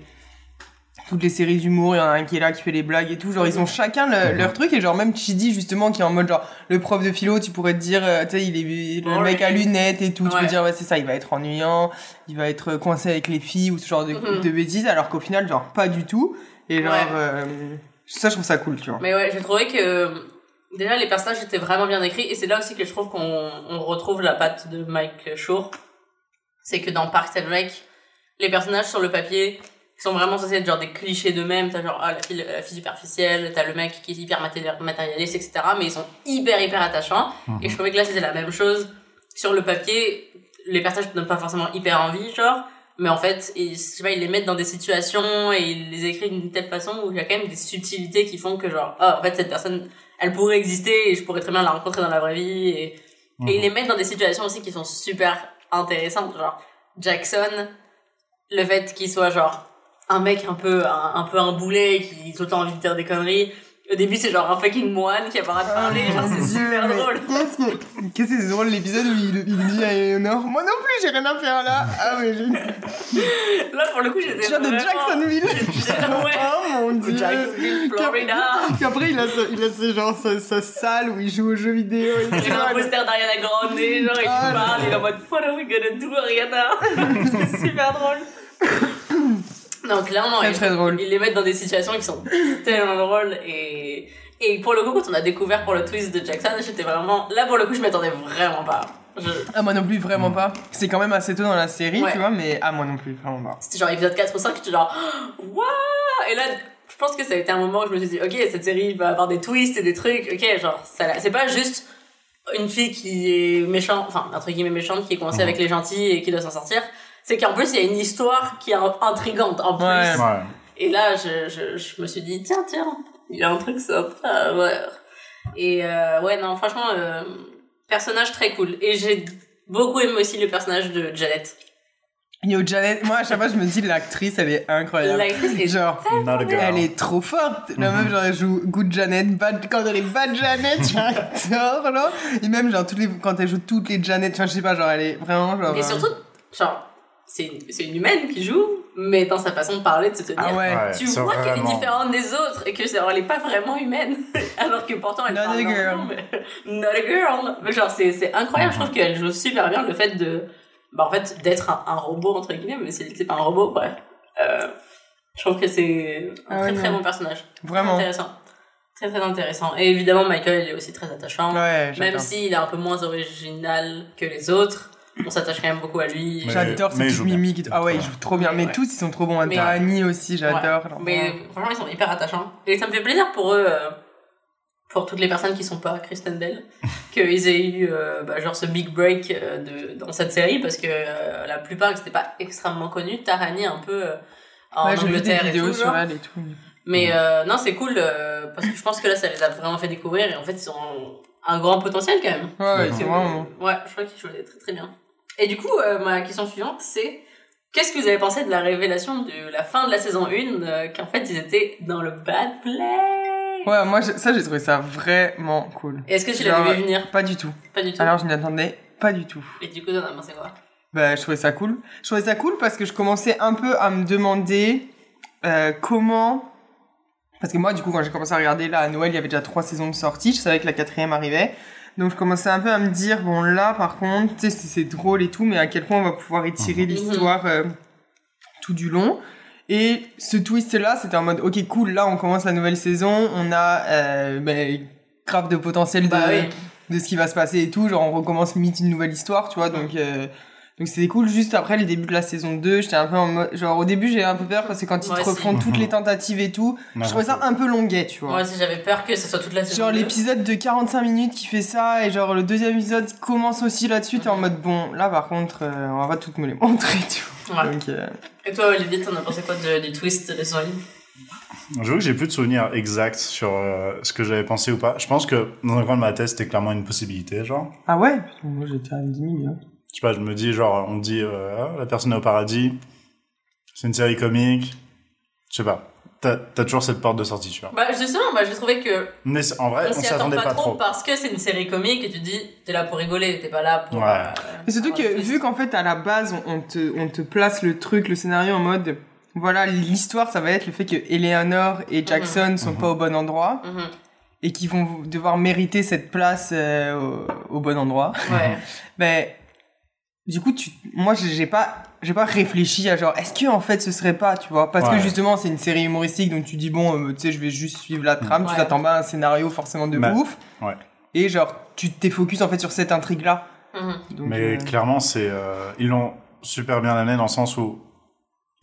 Speaker 3: toutes les séries d'humour, il y en a un qui est là, qui fait les blagues et tout. Genre, ils ont chacun le-
Speaker 2: Mhm.
Speaker 3: leur truc, et genre, même Chidi, justement, qui est en mode, genre, le prof de philo, tu pourrais te dire, euh, tu sais, il est, le
Speaker 1: Oh,
Speaker 3: mec à lunettes et tout. Tu
Speaker 1: Ouais.
Speaker 3: peux dire, ouais, c'est ça, il va être ennuyant, il va être coincé avec les filles ou ce genre de,
Speaker 1: Mhm.
Speaker 3: de bêtises, alors qu'au final, genre, pas du tout. Et genre,
Speaker 1: Ouais.
Speaker 3: euh, ça, je trouve ça cool, tu vois.
Speaker 1: Mais ouais, j'ai trouvé que déjà les personnages étaient vraiment bien écrits et c'est là aussi que je trouve qu'on on retrouve la patte de Mike Shore. C'est que dans Parks and Rec, les personnages sur le papier sont vraiment censés être genre des clichés d'eux-mêmes. T'as genre ah, la, fille, la fille superficielle, t'as le mec qui est hyper maté- matérialiste, etc. Mais ils sont hyper hyper attachants. Et je trouvais que là c'était la même chose. Sur le papier, les personnages ne donnent pas forcément hyper envie, genre. mais en fait, ils, je sais pas, ils les mettent dans des situations et ils les écrivent d'une telle façon où il y a quand même des subtilités qui font que genre, ah, en fait, cette personne, elle pourrait exister et je pourrais très bien la rencontrer dans la vraie vie et, et ils les mettent dans des situations aussi qui sont super intéressantes, genre, Jackson, le fait qu'il soit genre, un mec un peu, un, un peu un boulet qui a tout le temps envie de dire des conneries. Au début, c'est genre un fucking moine qui a pas de parler, genre, c'est [LAUGHS] super drôle.
Speaker 3: Qu'est-ce que qu'est-ce que c'est drôle l'épisode où il, il dit à Eleanor Moi non plus, j'ai rien à faire là. Ah, mais j'ai.
Speaker 1: Là, pour le coup, j'étais
Speaker 3: Je viens de Jacksonville. [LAUGHS] [LAUGHS]
Speaker 1: Ouais.
Speaker 3: Oh mon dieu.
Speaker 1: Jacksonville, Florida.
Speaker 3: Qu'après, il a, sa, il a sa, genre, sa, sa salle où il joue aux jeux vidéo.
Speaker 1: Il a un poster d'Ariana Grande, genre il
Speaker 3: Ah,
Speaker 1: parle, il est en mode What are we gonna do, Ariana? C'est super drôle. Donc clairement,
Speaker 3: Très,
Speaker 1: ils,
Speaker 3: très drôle.
Speaker 1: ils les mettent dans des situations qui sont [LAUGHS] tellement drôles et et pour le coup, quand on a découvert pour le twist de Jackson, j'étais vraiment là pour le coup, je m'attendais vraiment pas. Je-
Speaker 3: Ah, moi non plus, vraiment pas. C'est quand même assez tôt dans la série,
Speaker 1: Ouais.
Speaker 3: tu vois, mais ah, moi non plus, vraiment pas.
Speaker 1: C'était genre épisode 4 ou 5, j'étais genre [GASPS] Waouh Et là, je pense que ça a été un moment où je me suis dit OK, cette série va avoir des twists et des trucs. OK, genre ça c'est pas juste une fille qui est méchante, enfin entre guillemets méchante qui est coincée avec les gentils et qui doit s'en sortir. C'est qu'en plus il y a une histoire qui est intrigante en plus.
Speaker 3: Ouais.
Speaker 2: Ouais.
Speaker 1: Et là, je, je, je me suis dit tiens tiens, il y a un truc sympa. Et euh, ouais non, franchement euh, personnage très cool et j'ai beaucoup aimé aussi le personnage de Janet.
Speaker 3: Yo, Janet, moi à chaque fois je me dis l'actrice elle est incroyable.
Speaker 1: L'actrice est
Speaker 3: genre. Elle est trop forte. La meuf, genre, elle joue Good Janet, bad, quand elle est Bad Janet, [LAUGHS] j'adore, là. Et même, genre, toutes les, quand elle joue toutes les Janet, enfin, je sais pas, genre, elle est vraiment, genre.
Speaker 1: Et
Speaker 3: euh,
Speaker 1: surtout, genre, c'est une, c'est une humaine qui joue, mais dans sa façon de parler, de se tenir.
Speaker 3: Ah ouais.
Speaker 1: Tu vois qu'elle est différente des autres et que genre, elle est pas vraiment humaine. [LAUGHS] Alors que pourtant elle
Speaker 3: Not
Speaker 1: parle
Speaker 3: a girl.
Speaker 1: mais- [LAUGHS] Not a girl. Mais genre, c'est, c'est incroyable. Je trouve qu'elle joue super bien le fait de, bah, en fait, d'être un, un robot, entre guillemets, mais c'est, pas un robot, bref. Euh, je trouve que c'est un
Speaker 3: Ah
Speaker 1: très
Speaker 3: ouais,
Speaker 1: très
Speaker 3: non.
Speaker 1: bon personnage.
Speaker 3: Vraiment.
Speaker 1: Intéressant. Très très intéressant. Et évidemment, Michael il est aussi très attachant.
Speaker 3: Ouais,
Speaker 1: Même s'il est un peu moins original que les autres, on s'attache quand même beaucoup à lui.
Speaker 3: J'adore cette
Speaker 2: joue bien.
Speaker 3: mimique. Ah ouais, il joue trop bien. Mais
Speaker 1: Ouais.
Speaker 3: tous, ils sont trop bons.
Speaker 1: Mais-
Speaker 3: Tahani aussi, j'adore.
Speaker 1: Mais franchement, ils sont hyper attachants. Et ça me fait plaisir pour eux, euh, pour toutes les personnes qui sont pas Kristen Bell, [LAUGHS] qu'ils aient eu euh, bah, genre ce big break euh, de, dans cette série, parce que euh, la plupart, c'était pas extrêmement connu. Tahani, un peu euh, en
Speaker 3: Ouais, des
Speaker 1: Angleterre et tout.
Speaker 3: sur
Speaker 1: genre.
Speaker 3: elle et tout.
Speaker 1: Mais euh, non, c'est cool, euh, parce que je pense que là, ça les a vraiment fait découvrir, et en fait, ils ont un grand potentiel quand même.
Speaker 3: Ouais, ouais, c'est vraiment.
Speaker 1: Ouais, je crois qu'ils jouaient très très bien. Et du coup, euh, ma question suivante, c'est qu'est-ce que vous avez pensé de la révélation de la fin de la saison 1, euh, qu'en fait ils étaient dans le bad play
Speaker 3: Ouais, moi, je- ça, j'ai trouvé ça vraiment cool.
Speaker 1: Et Est-ce que tu l'avais vu venir?
Speaker 3: Pas du tout.
Speaker 1: Pas du tout.
Speaker 3: Alors, je n'y attendais pas du tout.
Speaker 1: Et du coup, t'en as pensé quoi?
Speaker 3: Bah, je trouvais ça cool. Je trouvais ça cool parce que je commençais un peu à me demander euh, comment. Parce que moi, du coup, quand j'ai commencé à regarder là à Noël, il y avait déjà trois saisons de sortie. Je savais que la quatrième arrivait. Donc, je commençais un peu à me dire, bon, là, par contre, tu sais, c'est drôle et tout, mais à quel point on va pouvoir étirer l'histoire euh, tout du long. Et ce twist-là, c'était en mode, ok, cool, là, on commence la nouvelle saison. On a euh, ben, grave de potentiel de,
Speaker 1: Bah oui.
Speaker 3: de ce qui va se passer et tout. Genre, on recommence limite une nouvelle histoire, tu vois. Donc, euh, donc c'était cool. Juste après les débuts de la saison 2, j'étais un peu en mode. Genre, au début, j'ai un peu peur parce que quand ils te refont toutes les tentatives et tout, je trouvais ça un peu longuet, tu vois.
Speaker 1: Moi aussi, j'avais peur que ce soit toute la saison.
Speaker 3: Genre
Speaker 1: 2.
Speaker 3: l'épisode de 45 minutes qui fait ça et genre le deuxième épisode commence aussi là-dessus, t'es en mode bon, là par contre, euh, on va pas toutes me les montrer, [LAUGHS] tu vois.
Speaker 1: Ouais.
Speaker 3: Donc, euh,
Speaker 1: Et toi, Olivier, t'en as pensé quoi de- du twist de la saison 1
Speaker 2: J'avoue que j'ai plus de souvenirs exacts sur euh, ce que j'avais pensé ou pas. Je pense que dans un coin de ma tête, c'était clairement une possibilité, genre.
Speaker 3: Ah ouais? Moi j'étais à 10 millions.
Speaker 2: Je sais pas, je me dis, genre, on dit, euh, Ah, la personne est au paradis, c'est une série comique. Je sais pas. T'as toujours cette porte de sortie, tu vois.
Speaker 1: Bah, justement, bah, j'ai trouvé que
Speaker 2: Mais c'est- en vrai,
Speaker 1: on
Speaker 2: on
Speaker 1: s'y
Speaker 2: s'y
Speaker 1: attend
Speaker 2: attendait
Speaker 1: pas,
Speaker 2: pas
Speaker 1: trop, parce que c'est une série comique et tu te dis, t'es là pour rigoler, t'es pas là pour.
Speaker 2: Ouais.
Speaker 1: euh,
Speaker 3: Mais surtout que vu qu'en fait à la base on, te, on te place le truc, le scénario en mode voilà l'histoire ça va être le fait que Eleanor et Jackson sont
Speaker 2: Mhm.
Speaker 3: pas au bon endroit
Speaker 1: Mhm.
Speaker 3: et qu'ils vont devoir mériter cette place euh, au, au bon endroit.
Speaker 1: Ouais. [LAUGHS]
Speaker 3: Ben du coup tu moi j'ai pas j'ai pas réfléchi à genre est-ce que en fait ce serait pas tu vois? Parce que
Speaker 2: Ouais.
Speaker 3: justement c'est une série humoristique donc tu dis bon euh, tu sais je vais juste suivre la trame tu
Speaker 1: Ouais.
Speaker 3: t'attends pas à un scénario forcément de
Speaker 2: Bah,
Speaker 3: ouf
Speaker 2: ouais.
Speaker 3: et genre tu t'es focus en fait sur cette intrigue là
Speaker 1: Mhm.
Speaker 2: Mais clairement, c'est euh, ils l'ont super bien amené dans le sens où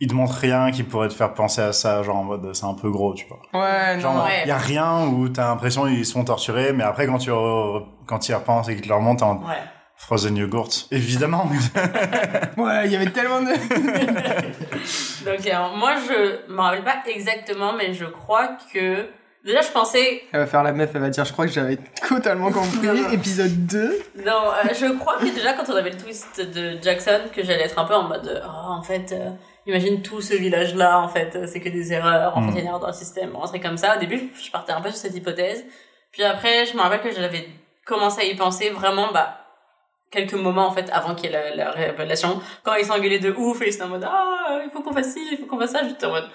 Speaker 2: ils te montrent rien qui pourrait te faire penser à ça, genre en mode c'est un peu gros, tu vois.
Speaker 3: ouais non
Speaker 2: Genre,
Speaker 1: Ouais.
Speaker 2: il y a rien où t'as l'impression qu'ils se font torturer, mais après quand tu re- quand tu y repenses et qu'ils te le remontent,
Speaker 1: Ouais.
Speaker 2: Frozen yogurt, évidemment. [LAUGHS]
Speaker 3: Ouais, il y avait tellement de... [LAUGHS]
Speaker 1: Donc, alors, moi, je me rappelle pas exactement, mais je crois que. Déjà, je pensais.
Speaker 3: Elle va faire la meuf, elle va dire, je crois que j'avais totalement compris.
Speaker 1: Non, [LAUGHS] non.
Speaker 3: Épisode 2.
Speaker 1: Non, euh, je crois que déjà, quand on avait le twist de Jackson, que j'allais être un peu en mode. Oh, en fait. euh, Imagine tout ce village-là, en fait, euh, c'est que des erreurs, en
Speaker 2: Mm.
Speaker 1: fait, il y a une erreur dans le système, un truc comme ça. Au début, je partais un peu sur cette hypothèse. Puis après, je me rappelle que j'avais commencé à y penser vraiment, bah, quelques moments, en fait, avant qu'il y ait la, la révélation. Quand ils s'engueulaient de ouf, et ils étaient en mode, ah, il faut qu'on fasse ci, il faut qu'on fasse ça, j'étais en mode,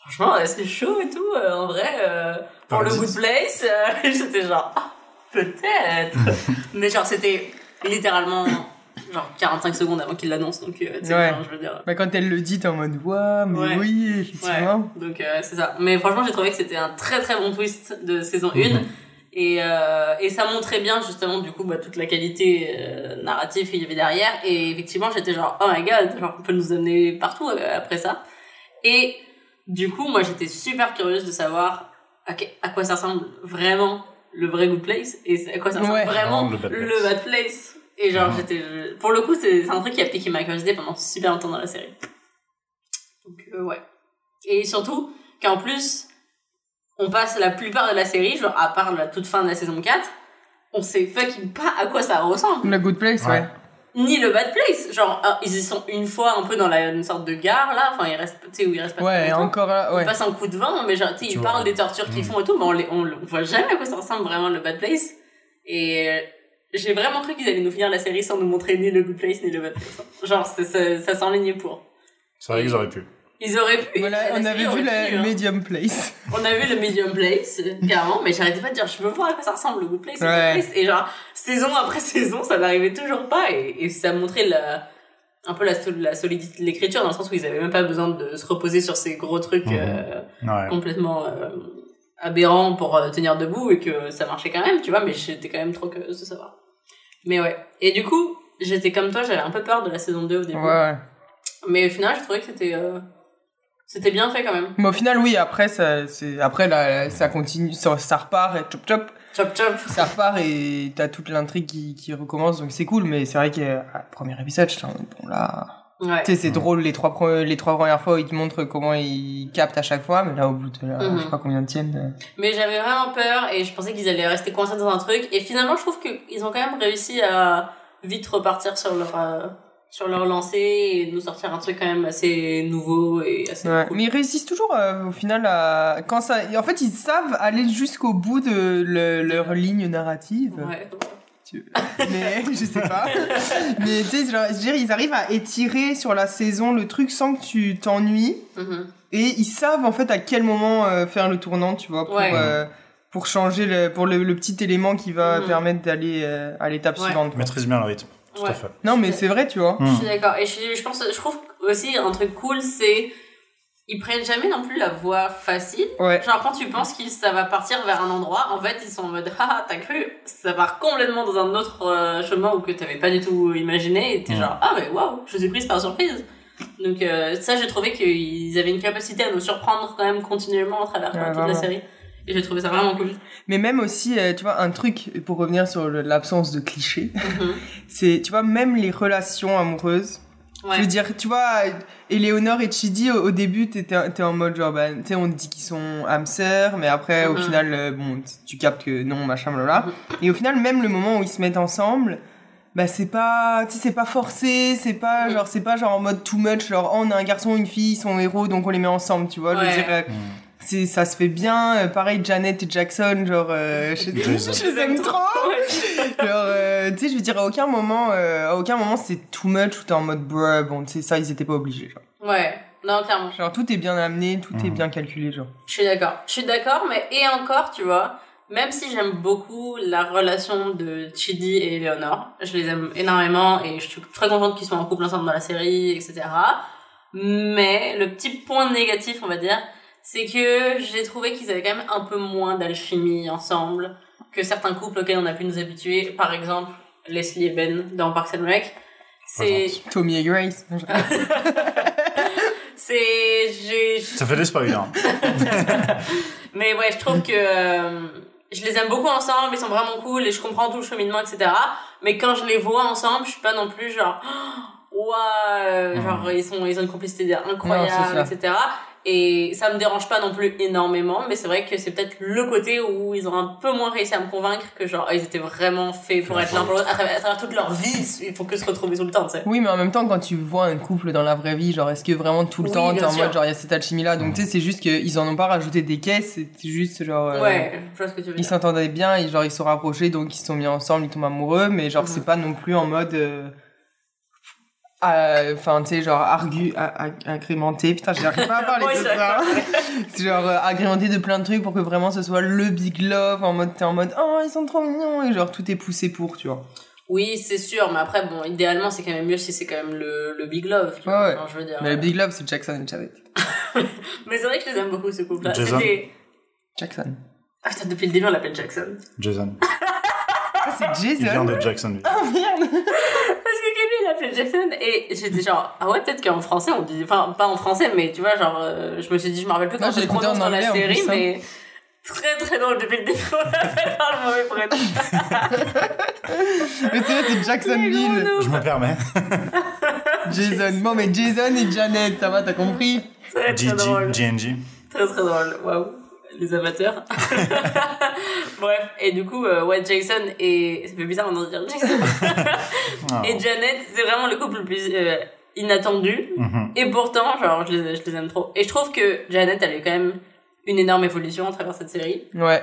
Speaker 1: franchement, c'est chaud et tout, euh, en vrai, euh, pour le good place, euh, [LAUGHS] j'étais genre, ah, peut-être. [LAUGHS] Mais genre, c'était littéralement, genre, 45 secondes avant qu'il l'annonce, donc, euh,
Speaker 3: Ouais.
Speaker 1: genre, je veux dire.
Speaker 3: Bah, quand elle le dit, t'es en mode, waouh, mais
Speaker 1: Ouais.
Speaker 3: oui,
Speaker 1: Ouais,
Speaker 3: effectivement.
Speaker 1: donc euh, c'est ça. Mais franchement, j'ai trouvé que c'était un très très bon twist de saison 1.
Speaker 2: Mhm.
Speaker 1: Et, euh, et ça montrait bien justement du coup bah, toute la qualité euh, narrative qu'il y avait derrière. Et effectivement, j'étais genre, oh my god, genre on peut nous amener partout euh, après ça. Et du coup, moi j'étais super curieuse de savoir à, que- à quoi ça ressemble vraiment le vrai Good Place et à quoi ça ressemble
Speaker 3: Ouais.
Speaker 1: vraiment
Speaker 2: le Bad
Speaker 1: le
Speaker 2: Place.
Speaker 1: Bad Place. Et genre, j'étais. Pour le coup, c'est c'est un truc qui a piqué ma curiosité pendant super longtemps dans la série. Donc, euh, ouais. Et surtout, qu'en plus, on passe la plupart de la série, genre à part la toute fin de la saison 4, on sait fucking pas à quoi ça ressemble.
Speaker 3: Le good place, ouais.
Speaker 2: Ouais.
Speaker 1: Ni le bad place. Genre, ah, ils y sont une fois un peu dans la, une sorte de gare, là, enfin, ils restent, tu sais, où ils restent pas
Speaker 3: Ouais, encore là,
Speaker 1: Ils passent un coup de vent, mais genre, tu sais,
Speaker 2: Tu
Speaker 1: ils
Speaker 2: vois.
Speaker 1: parlent des tortures qu'ils
Speaker 2: Mm.
Speaker 1: font et tout, mais on, les, on, voit jamais à quoi ça ressemble vraiment le bad place. Et euh, j'ai vraiment cru qu'ils allaient nous finir la série sans nous montrer ni le good place ni le bad place. Genre, c'est- ça, ça s'enlignait pour.
Speaker 2: C'est vrai qu'ils auraient pu.
Speaker 1: Ils auraient pu.
Speaker 3: Voilà, on avait vu la
Speaker 1: hein.
Speaker 3: medium place. [LAUGHS]
Speaker 1: On a vu le medium place, carrément, mais j'arrêtais pas de dire, je veux voir à quoi ça ressemble le good place, le
Speaker 3: Ouais.
Speaker 1: good place. Et genre, saison après [LAUGHS] saison, ça n'arrivait toujours pas, et, et ça montrait la, un peu la, la solidité de l'écriture, dans le sens où ils avaient même pas besoin de se reposer sur ces gros trucs
Speaker 2: Mhm.
Speaker 1: euh,
Speaker 2: Ouais.
Speaker 1: complètement euh, aberrants pour euh, tenir debout, et que ça marchait quand même, tu vois, mais j'étais quand même trop curieuse de savoir. Mais ouais. Et du coup, j'étais comme toi, j'avais un peu peur de la saison 2 au début.
Speaker 3: Ouais, ouais.
Speaker 1: Mais au final, je trouvais que c'était, euh, c'était bien fait quand même.
Speaker 3: Mais au final, oui, après, ça, c'est, après, là, ça continue, ça, ça repart et chop chop,
Speaker 1: Chop chop.
Speaker 3: ça repart et t'as toute l'intrigue qui, qui recommence, donc c'est cool, mais c'est vrai que, ah, premier épisode, j'étais bon, là,
Speaker 1: Ouais.
Speaker 3: tu sais, c'est
Speaker 2: Mhm.
Speaker 3: drôle, les trois, les trois premières fois, ils te montrent comment ils captent à chaque fois, mais là, au bout de, là,
Speaker 1: Mhm.
Speaker 3: je sais pas combien de tiennent.
Speaker 1: Mais j'avais vraiment peur et je pensais qu'ils allaient rester coincés dans un truc. Et finalement, je trouve qu'ils ont quand même réussi à vite repartir sur leur, euh, sur leur lancée et nous sortir un truc quand même assez nouveau et assez
Speaker 3: Ouais.
Speaker 1: cool.
Speaker 3: Mais ils réussissent toujours euh, au final à quand ça en fait ils savent aller jusqu'au bout de le- leur ligne narrative
Speaker 1: Ouais.
Speaker 3: Mais [LAUGHS] je sais pas mais tu sais genre, je veux dire, ils arrivent à étirer sur la saison le truc sans que tu t'ennuies
Speaker 1: Mhm.
Speaker 3: et ils savent en fait à quel moment euh, faire le tournant tu vois pour
Speaker 1: Ouais.
Speaker 3: euh, pour changer le pour le, le petit élément qui va
Speaker 1: Mhm.
Speaker 3: permettre d'aller euh, à l'étape
Speaker 1: Ouais.
Speaker 3: suivante
Speaker 2: maîtrisent bien le rythme. Tout
Speaker 1: Ouais.
Speaker 2: à fait.
Speaker 3: non mais c'est vrai tu vois
Speaker 1: Je
Speaker 2: Hmm.
Speaker 1: suis d'accord. Et je, je pense, je trouve aussi un truc cool, c'est ils prennent jamais non plus la voie facile.
Speaker 3: ouais
Speaker 1: Genre quand tu penses que ça va partir vers un endroit, en fait ils sont en mode [LAUGHS] ah t'as cru, ça part complètement dans un autre euh, chemin ou que t'avais pas du tout imaginé et t'es
Speaker 2: Ouais.
Speaker 1: genre ah mais waouh, je suis prise par surprise. Donc euh, ça j'ai trouvé qu'ils avaient une capacité à nous surprendre quand même continuellement à travers
Speaker 3: Ouais,
Speaker 1: euh, toute la
Speaker 3: vraiment.
Speaker 1: série. Et j'ai trouvé ça vraiment cool.
Speaker 3: mais même aussi euh, tu vois un truc pour revenir sur l'absence de clichés
Speaker 1: Mhm. [LAUGHS]
Speaker 3: c'est tu vois même les relations amoureuses
Speaker 1: Ouais.
Speaker 3: je veux dire tu vois Eleonore et Chidi au, au début t'étais t'es en mode genre bah tu sais on te dit qu'ils sont âmes sœurs mais après au
Speaker 1: Mhm.
Speaker 3: final euh, bon tu captes que non machin blablabla
Speaker 1: Mhm.
Speaker 3: et au final même le moment où ils se mettent ensemble bah c'est pas tu sais c'est pas forcé c'est pas genre c'est pas genre en mode too much genre oh, on a un garçon une fille ils sont héros donc on les met ensemble tu vois je
Speaker 1: Ouais.
Speaker 3: veux dire euh. C'est ça se fait bien Euh, pareil Janet et Jackson genre euh, je, je les aime trop Genre, euh, tu sais, je veux dire, à aucun moment, euh, à aucun moment c'est too much ou t'es en mode bruh, bon, tu sais, ça, ils étaient pas obligés, genre.
Speaker 1: Ouais. Non clairement.
Speaker 3: Genre, tout est bien amené, tout est
Speaker 2: Mhm.
Speaker 3: bien calculé, genre.
Speaker 1: Je suis d'accord. Je suis d'accord, mais et encore, tu vois, même si j'aime beaucoup la relation de Chidi et Eleanor, je les aime énormément et je suis très contente qu'ils soient en couple ensemble dans la série, etc. Mais le petit point négatif, on va dire, c'est que j'ai trouvé qu'ils avaient quand même un peu moins d'alchimie ensemble que certains couples auxquels on a pu nous habituer. Par exemple, Leslie et Ben dans Parks and Rec. C'est,
Speaker 3: Tommy et Grace. [LAUGHS] [LAUGHS]
Speaker 1: c'est, j'ai,
Speaker 2: Ça fait des spoilers. [LAUGHS]
Speaker 1: Mais ouais, je trouve que euh, je les aime beaucoup ensemble, ils sont vraiment cool et je comprends tout le cheminement, etc. Mais quand je les vois ensemble, je suis pas non plus genre, [GASPS]
Speaker 2: Mhm.
Speaker 1: genre ils sont, ils ont une complicité incroyable,
Speaker 3: Non,
Speaker 1: etc. Et ça me dérange pas non plus énormément, mais c'est vrai que c'est peut-être le côté où ils ont un peu moins réussi à me convaincre que genre ils étaient vraiment faits pour être l'un pour l'autre à travers, à travers toute leur vie, il faut que se retrouver tout le temps, tu sais.
Speaker 3: Oui, mais en même temps, quand tu vois un couple dans la vraie vie, genre, est-ce que vraiment tout le
Speaker 1: Oui,
Speaker 3: temps, t'es en
Speaker 1: sûr.
Speaker 3: mode, genre, il y a cette alchimie-là. Donc, tu sais, c'est juste qu'ils en ont pas rajouté des caisses, c'est juste, genre, euh,
Speaker 1: Ouais, je vois ce que tu veux
Speaker 3: ils s'entendaient bien, et genre, ils se sont rapprochés, donc ils se sont mis ensemble, ils tombent amoureux, mais genre,
Speaker 1: Mhm.
Speaker 3: c'est pas non plus en mode, euh, euh, enfin, tu sais, genre, argu, agrémenté, putain, j'arrive pas à parler de
Speaker 1: c'est
Speaker 3: ça. [LAUGHS] C'est genre, euh, agrémenté de plein de trucs pour que vraiment ce soit le big love, en mode, t'es en mode, oh, ils sont trop mignons, et genre, tout est poussé pour, tu vois.
Speaker 1: Oui, c'est sûr, mais après, bon, idéalement, c'est quand même mieux si c'est quand même le, le big love. tu
Speaker 3: Ouais,
Speaker 1: vois,
Speaker 3: ouais.
Speaker 1: enfin, je veux dire.
Speaker 3: Mais le big love, c'est Jackson et Janet. [LAUGHS]
Speaker 1: Mais c'est vrai que je les aime beaucoup, ce couple-là.
Speaker 2: Jason.
Speaker 1: C'était.
Speaker 3: Jackson.
Speaker 1: Ah, putain, depuis le début, on l'appelle Jackson.
Speaker 2: Jason.
Speaker 3: Ah, c'est
Speaker 2: Il vient
Speaker 3: Jason?
Speaker 2: de Jacksonville.
Speaker 3: Oh merde!
Speaker 1: Parce que Kelly, il l'appelait Jackson, et j'étais genre, ah ouais, peut-être qu'en français, on dit. Enfin, pas en français, mais tu vois, genre, euh, je me suis dit, je me rappelle plus comment
Speaker 3: écouté
Speaker 1: prononce dans la série,
Speaker 3: plus, hein.
Speaker 1: mais. Très très drôle depuis le début, on l'appelle par le mauvais prénom. [LAUGHS]
Speaker 3: Mais c'est vrai, c'est Jacksonville.
Speaker 2: Je me permets. [LAUGHS]
Speaker 3: Jason. Bon, mais Jason et Janet, ça va, t'as compris?
Speaker 1: Très très drôle.
Speaker 2: GNG.
Speaker 1: Très très drôle, waouh, les amateurs. [LAUGHS] Bref, et du coup, euh, ouais, Jason et. Ça fait bizarre maintenant de dire Jason. [LAUGHS] Et Janet, c'est vraiment le couple le plus euh, inattendu.
Speaker 2: Mhm.
Speaker 1: Et pourtant, genre, je les, je les aime trop. Et je trouve que Janet, elle a eu quand même une énorme évolution à travers cette série.
Speaker 3: Ouais.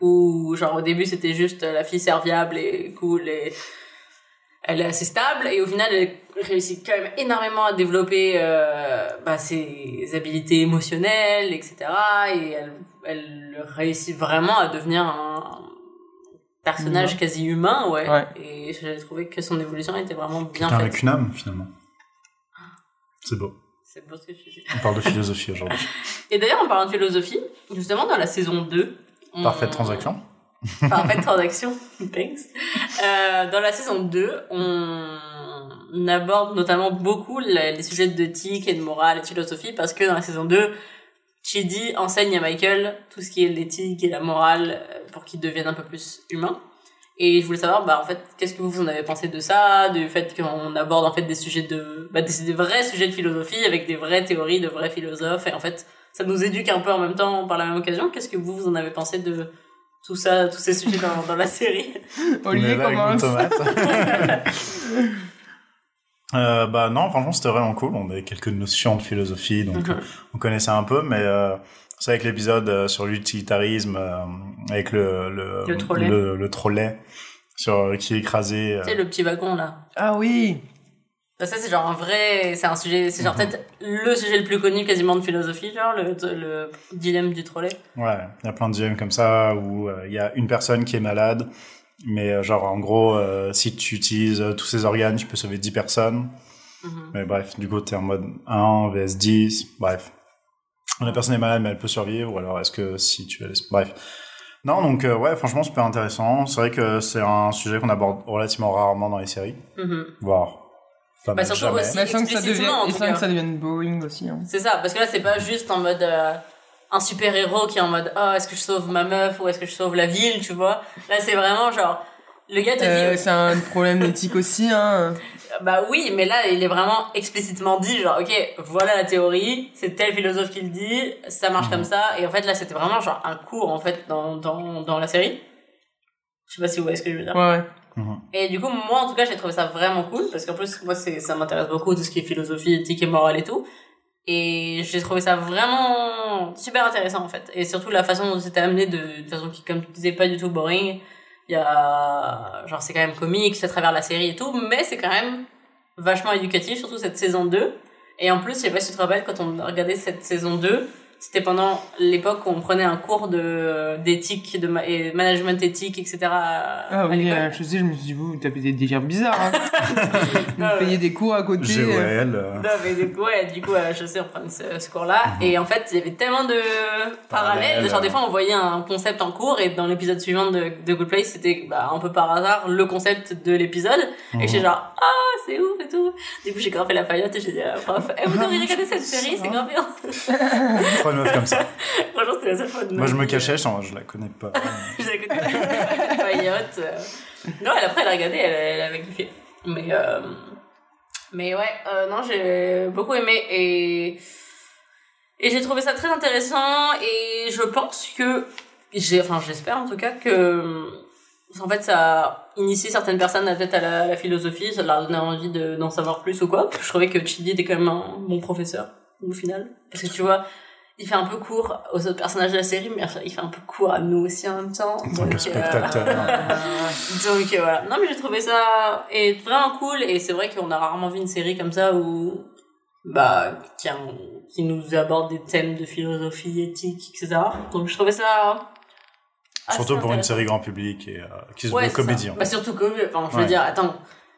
Speaker 1: Où, genre, au début, c'était juste euh, la fille serviable et cool et elle est assez stable. Et au final, elle réussit quand même énormément à développer euh, bah, ses habilités émotionnelles, etc. Et elle, elle réussit vraiment à devenir un personnage quasi humain, ouais.
Speaker 3: Ouais.
Speaker 1: Et j'ai trouvé que son évolution était vraiment bien faite.
Speaker 2: avec une âme, finalement. C'est beau.
Speaker 1: C'est beau ce que tu dis.
Speaker 2: On parle de philosophie aujourd'hui. [LAUGHS]
Speaker 1: Et d'ailleurs, en parlant de philosophie, justement, dans la saison 2... on-
Speaker 2: Parfaite transaction.
Speaker 1: Parfaite transaction, [LAUGHS] thanks. Euh, dans la saison 2, on aborde notamment beaucoup les sujets d'éthique et de morale et de philosophie parce que dans la saison 2, Chidi enseigne à Michael tout ce qui est l'éthique et la morale euh, pour qu'il devienne un peu plus humain. Et je voulais savoir, bah, en fait, qu'est-ce que vous en avez pensé de ça, du fait qu'on aborde, en fait, des sujets de, bah, des, des vrais sujets de philosophie avec des vraies théories de vrais philosophes. Et en fait, ça nous éduque un peu en même temps par la même occasion. Qu'est-ce que vous, vous en avez pensé de tout ça, tous ces sujets dans, dans la série?
Speaker 3: Olivier
Speaker 2: On
Speaker 3: commence. [LAUGHS] [LAUGHS]
Speaker 2: Euh, bah non, franchement c'était vraiment cool. On avait quelques notions de philosophie, donc
Speaker 1: Mhm.
Speaker 2: euh, on connaissait un peu, mais euh, c'est avec l'épisode euh, sur l'utilitarisme, euh, avec le le
Speaker 1: Le trolley.
Speaker 2: le, le trolley sur qui est écrasé. euh,
Speaker 1: Tu sais, le petit wagon, là.
Speaker 3: Ah oui.
Speaker 1: Bah, ça, c'est genre un vrai, c'est un sujet, c'est genre
Speaker 2: Mhm.
Speaker 1: peut-être le sujet le plus connu quasiment de philosophie, genre, le, le dilemme du trolley.
Speaker 2: Ouais, il y a plein de dilemmes comme ça où euh, il y a une personne qui est malade, mais euh, genre en gros, euh, si tu utilises euh, tous ses organes, tu peux sauver 10 personnes.
Speaker 1: Mhm.
Speaker 2: Mais bref, du coup, t'es en mode 1 vs 10, bref. La personne est malade, mais elle peut survivre, ou alors est-ce que si tu la laisses... Bref. Non, donc euh, ouais, franchement, super intéressant. C'est vrai que c'est un sujet qu'on aborde relativement rarement dans les séries,
Speaker 1: Mhm.
Speaker 2: voire pas
Speaker 1: Bah, surtout
Speaker 2: jamais.
Speaker 1: aussi-
Speaker 3: Mais sans que ça devienne, sans que ça devienne boring aussi. Hein.
Speaker 1: C'est ça, parce que là, c'est pas juste en mode euh, un super héros qui est en mode oh, est-ce que je sauve ma meuf ou est-ce que je sauve la ville, tu vois? Là, c'est vraiment genre le gars te
Speaker 3: Euh,
Speaker 1: dit
Speaker 3: c'est un problème d'éthique [LAUGHS] aussi. Hein.
Speaker 1: bah oui, mais là, il est vraiment explicitement dit genre ok, voilà la théorie, c'est tel philosophe qui le dit, ça marche
Speaker 2: Mhm.
Speaker 1: comme ça. Et en fait, là, c'était vraiment genre un cours en fait dans dans dans la série. Je sais pas si vous voyez ce que je veux dire.
Speaker 3: Ouais, ouais.
Speaker 2: Mhm.
Speaker 1: Et du coup, moi, en tout cas, j'ai trouvé ça vraiment cool, parce qu'en plus, moi, c'est, ça m'intéresse beaucoup, tout ce qui est philosophie, éthique et morale et tout. Et j'ai trouvé ça vraiment super intéressant, en fait. Et surtout, la façon dont c'était amené de, façon qui, comme tu disais, pas du tout boring. Il y a, genre, c'est quand même comique, c'est à travers la série et tout, mais c'est quand même vachement éducatif, surtout cette saison 2. Et en plus, je sais pas si tu te rappelles, quand on a regardé cette saison 2, c'était pendant l'époque où on prenait un cours de, d'éthique, de ma- et management éthique, etc. à,
Speaker 3: Ah
Speaker 1: à
Speaker 3: oui,
Speaker 1: l'école.
Speaker 3: euh, je sais, je me suis dit, vous tapez des délires bizarres. Hein. [LAUGHS] vous
Speaker 1: ouais.
Speaker 3: payez des cours à côté. euh.
Speaker 2: GOL. euh,
Speaker 1: Non, mais du coup, ouais, du coup, à HEC, on prenait ce, ce cours-là. Et en fait, il y avait tellement de parallèles. Genre, des
Speaker 2: euh.
Speaker 1: fois, on voyait un concept en cours et dans l'épisode suivant de, de Good Place, c'était bah, un peu par hasard le concept de l'épisode. Et
Speaker 2: Mhm.
Speaker 1: j'étais genre, ah, c'est ouf et tout. Du coup, j'ai grimpé la paillote et j'ai dit à la prof, eh, vous devriez regarder cette série, c'est grave bien.
Speaker 2: Prenez de meuf comme ça. [LAUGHS]
Speaker 1: Franchement, c'était la seule fois de
Speaker 2: Moi, je me cachais, je, je la connais pas. [LAUGHS]
Speaker 1: Je la connais pas, euh. Non, elle, après, elle a regardé, elle, elle avait kiffé. Mais, euh, mais ouais, euh, non, j'ai beaucoup aimé et, et j'ai trouvé ça très intéressant et je pense que, j'ai, enfin, j'espère en tout cas que, en fait, ça a initié certaines personnes peut-être à la, à la philosophie, ça leur a donné envie de, d'en savoir plus ou quoi. Je trouvais que Chidi était quand même un bon professeur, au final. Parce que tu vois, il fait un peu court aux autres personnages de la série, mais il fait un peu court à nous aussi en même temps.
Speaker 2: En tant que
Speaker 1: euh,
Speaker 2: spectateur. [LAUGHS]
Speaker 1: donc euh, voilà. Non mais j'ai trouvé ça et vraiment cool et c'est vrai qu'on a rarement vu une série comme ça où bah qui, a- qui nous aborde des thèmes de philosophie éthique etc. Donc je trouvais ça
Speaker 2: Surtout pour une série grand public et euh, qui se
Speaker 1: Ouais,
Speaker 2: veut comédie.
Speaker 1: ça.
Speaker 2: en fait.
Speaker 1: Bah surtout que enfin je veux
Speaker 2: Ouais.
Speaker 1: dire attends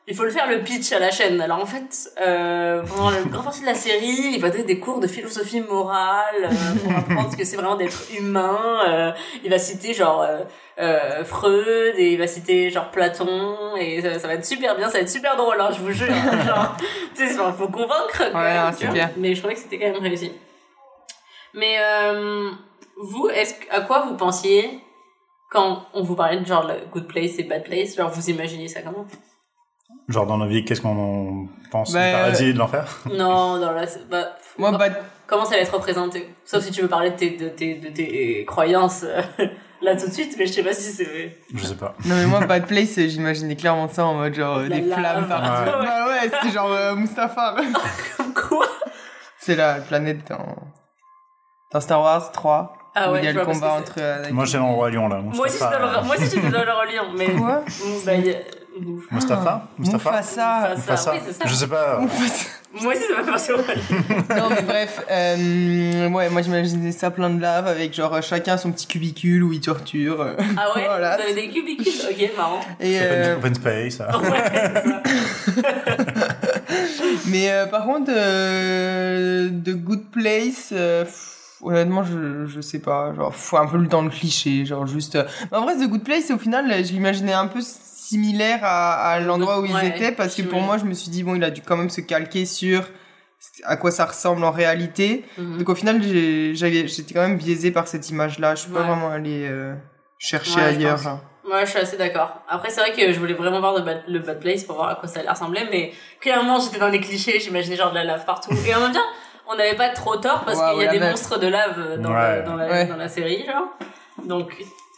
Speaker 1: il faut le faire le pitch à la chaîne. Alors en fait, euh, pendant la grande partie de la série, il va donner des cours de philosophie morale euh, pour apprendre ce que c'est vraiment d'être humain. Euh, il va citer genre euh, euh, Freud et il va citer genre Platon et ça, ça va être super bien, ça va être super drôle, hein, je vous jure. [LAUGHS] genre, tu sais, faut convaincre.
Speaker 3: Ouais,
Speaker 1: même,
Speaker 3: non.
Speaker 1: Mais je trouvais que c'était quand même réussi. Mais euh, vous, est-ce à quoi vous pensiez quand on vous parlait de genre le good place et bad place? Genre vous imaginiez ça comment?
Speaker 2: Genre dans nos vies, qu'est-ce qu'on pense
Speaker 3: Bah,
Speaker 2: du paradis et de l'enfer?
Speaker 1: Non, dans la. Bah,
Speaker 3: Moi,
Speaker 1: non.
Speaker 3: bah,
Speaker 1: Comment ça va être représenté? Sauf si tu veux parler de tes, de tes, de tes croyances euh, [LAUGHS] là tout de suite, mais je sais pas si c'est.
Speaker 2: Je sais pas.
Speaker 3: non mais moi, Bad Place, euh, j'imaginais clairement ça en mode genre euh,
Speaker 1: La
Speaker 3: des flammes partout.
Speaker 1: Ouais.
Speaker 3: Bah ouais, c'était genre euh, Mustapha. [LAUGHS] [LAUGHS]
Speaker 1: Comme quoi?
Speaker 3: C'est la planète dans, dans Star Wars 3.
Speaker 1: Ah
Speaker 3: où
Speaker 1: ouais,
Speaker 3: il y a le combat entre. euh,
Speaker 2: Moi, j'étais dans le Roi Lion, là.
Speaker 1: Moi aussi, j'étais dans le, moi aussi, j'étais dans le Roi Lion, mais.
Speaker 3: Quoi?
Speaker 1: bah, y a- Ouf.
Speaker 2: Mustapha? Mustapha?
Speaker 3: Mufasa.
Speaker 1: Mufasa. oui, c'est ça.
Speaker 2: Je sais pas.
Speaker 3: Mufasa.
Speaker 1: Moi aussi, ça m'a passé au
Speaker 3: non mais bref, euh, ouais, moi j'imaginais ça plein de lave avec genre euh, chacun son petit cubicule où il torture. euh.
Speaker 1: Ah ouais? [LAUGHS]
Speaker 3: Voilà.
Speaker 1: Vous avez des cubicules? Ok, marrant.
Speaker 3: Et,
Speaker 2: Open,
Speaker 3: euh,
Speaker 2: open Space. euh.
Speaker 1: Ouais, ça. [LAUGHS]
Speaker 3: mais euh, par contre, euh, The Good Place, euh, pff, honnêtement, je, je sais pas, genre, faut un peu le temps de cliché, genre juste. euh, mais en vrai, The Good Place, au final, je l'imaginais un peu similaire à, à l'endroit où ils
Speaker 1: Ouais,
Speaker 3: étaient parce que pour moi, je me suis dit bon, il a dû quand même se calquer sur à quoi ça ressemble en réalité.
Speaker 1: Mhm.
Speaker 3: Donc au final, j'étais quand même biaisé par cette image-là. Je suis pas
Speaker 1: Ouais.
Speaker 3: vraiment allée euh, chercher
Speaker 1: Ouais, je
Speaker 3: ailleurs.
Speaker 1: pense.
Speaker 3: hein.
Speaker 1: Moi, je suis assez d'accord. Après, c'est vrai que je voulais vraiment voir le bad, le bad place pour voir à quoi ça allait ressembler, mais clairement, j'étais dans les clichés, j'imaginais genre de la lave partout. Et en même temps, on n'avait pas trop tort parce qu'il y a des monstres de lave dans,
Speaker 2: Ouais.
Speaker 1: la, dans, la,
Speaker 3: Ouais.
Speaker 1: dans la série, genre. Donc,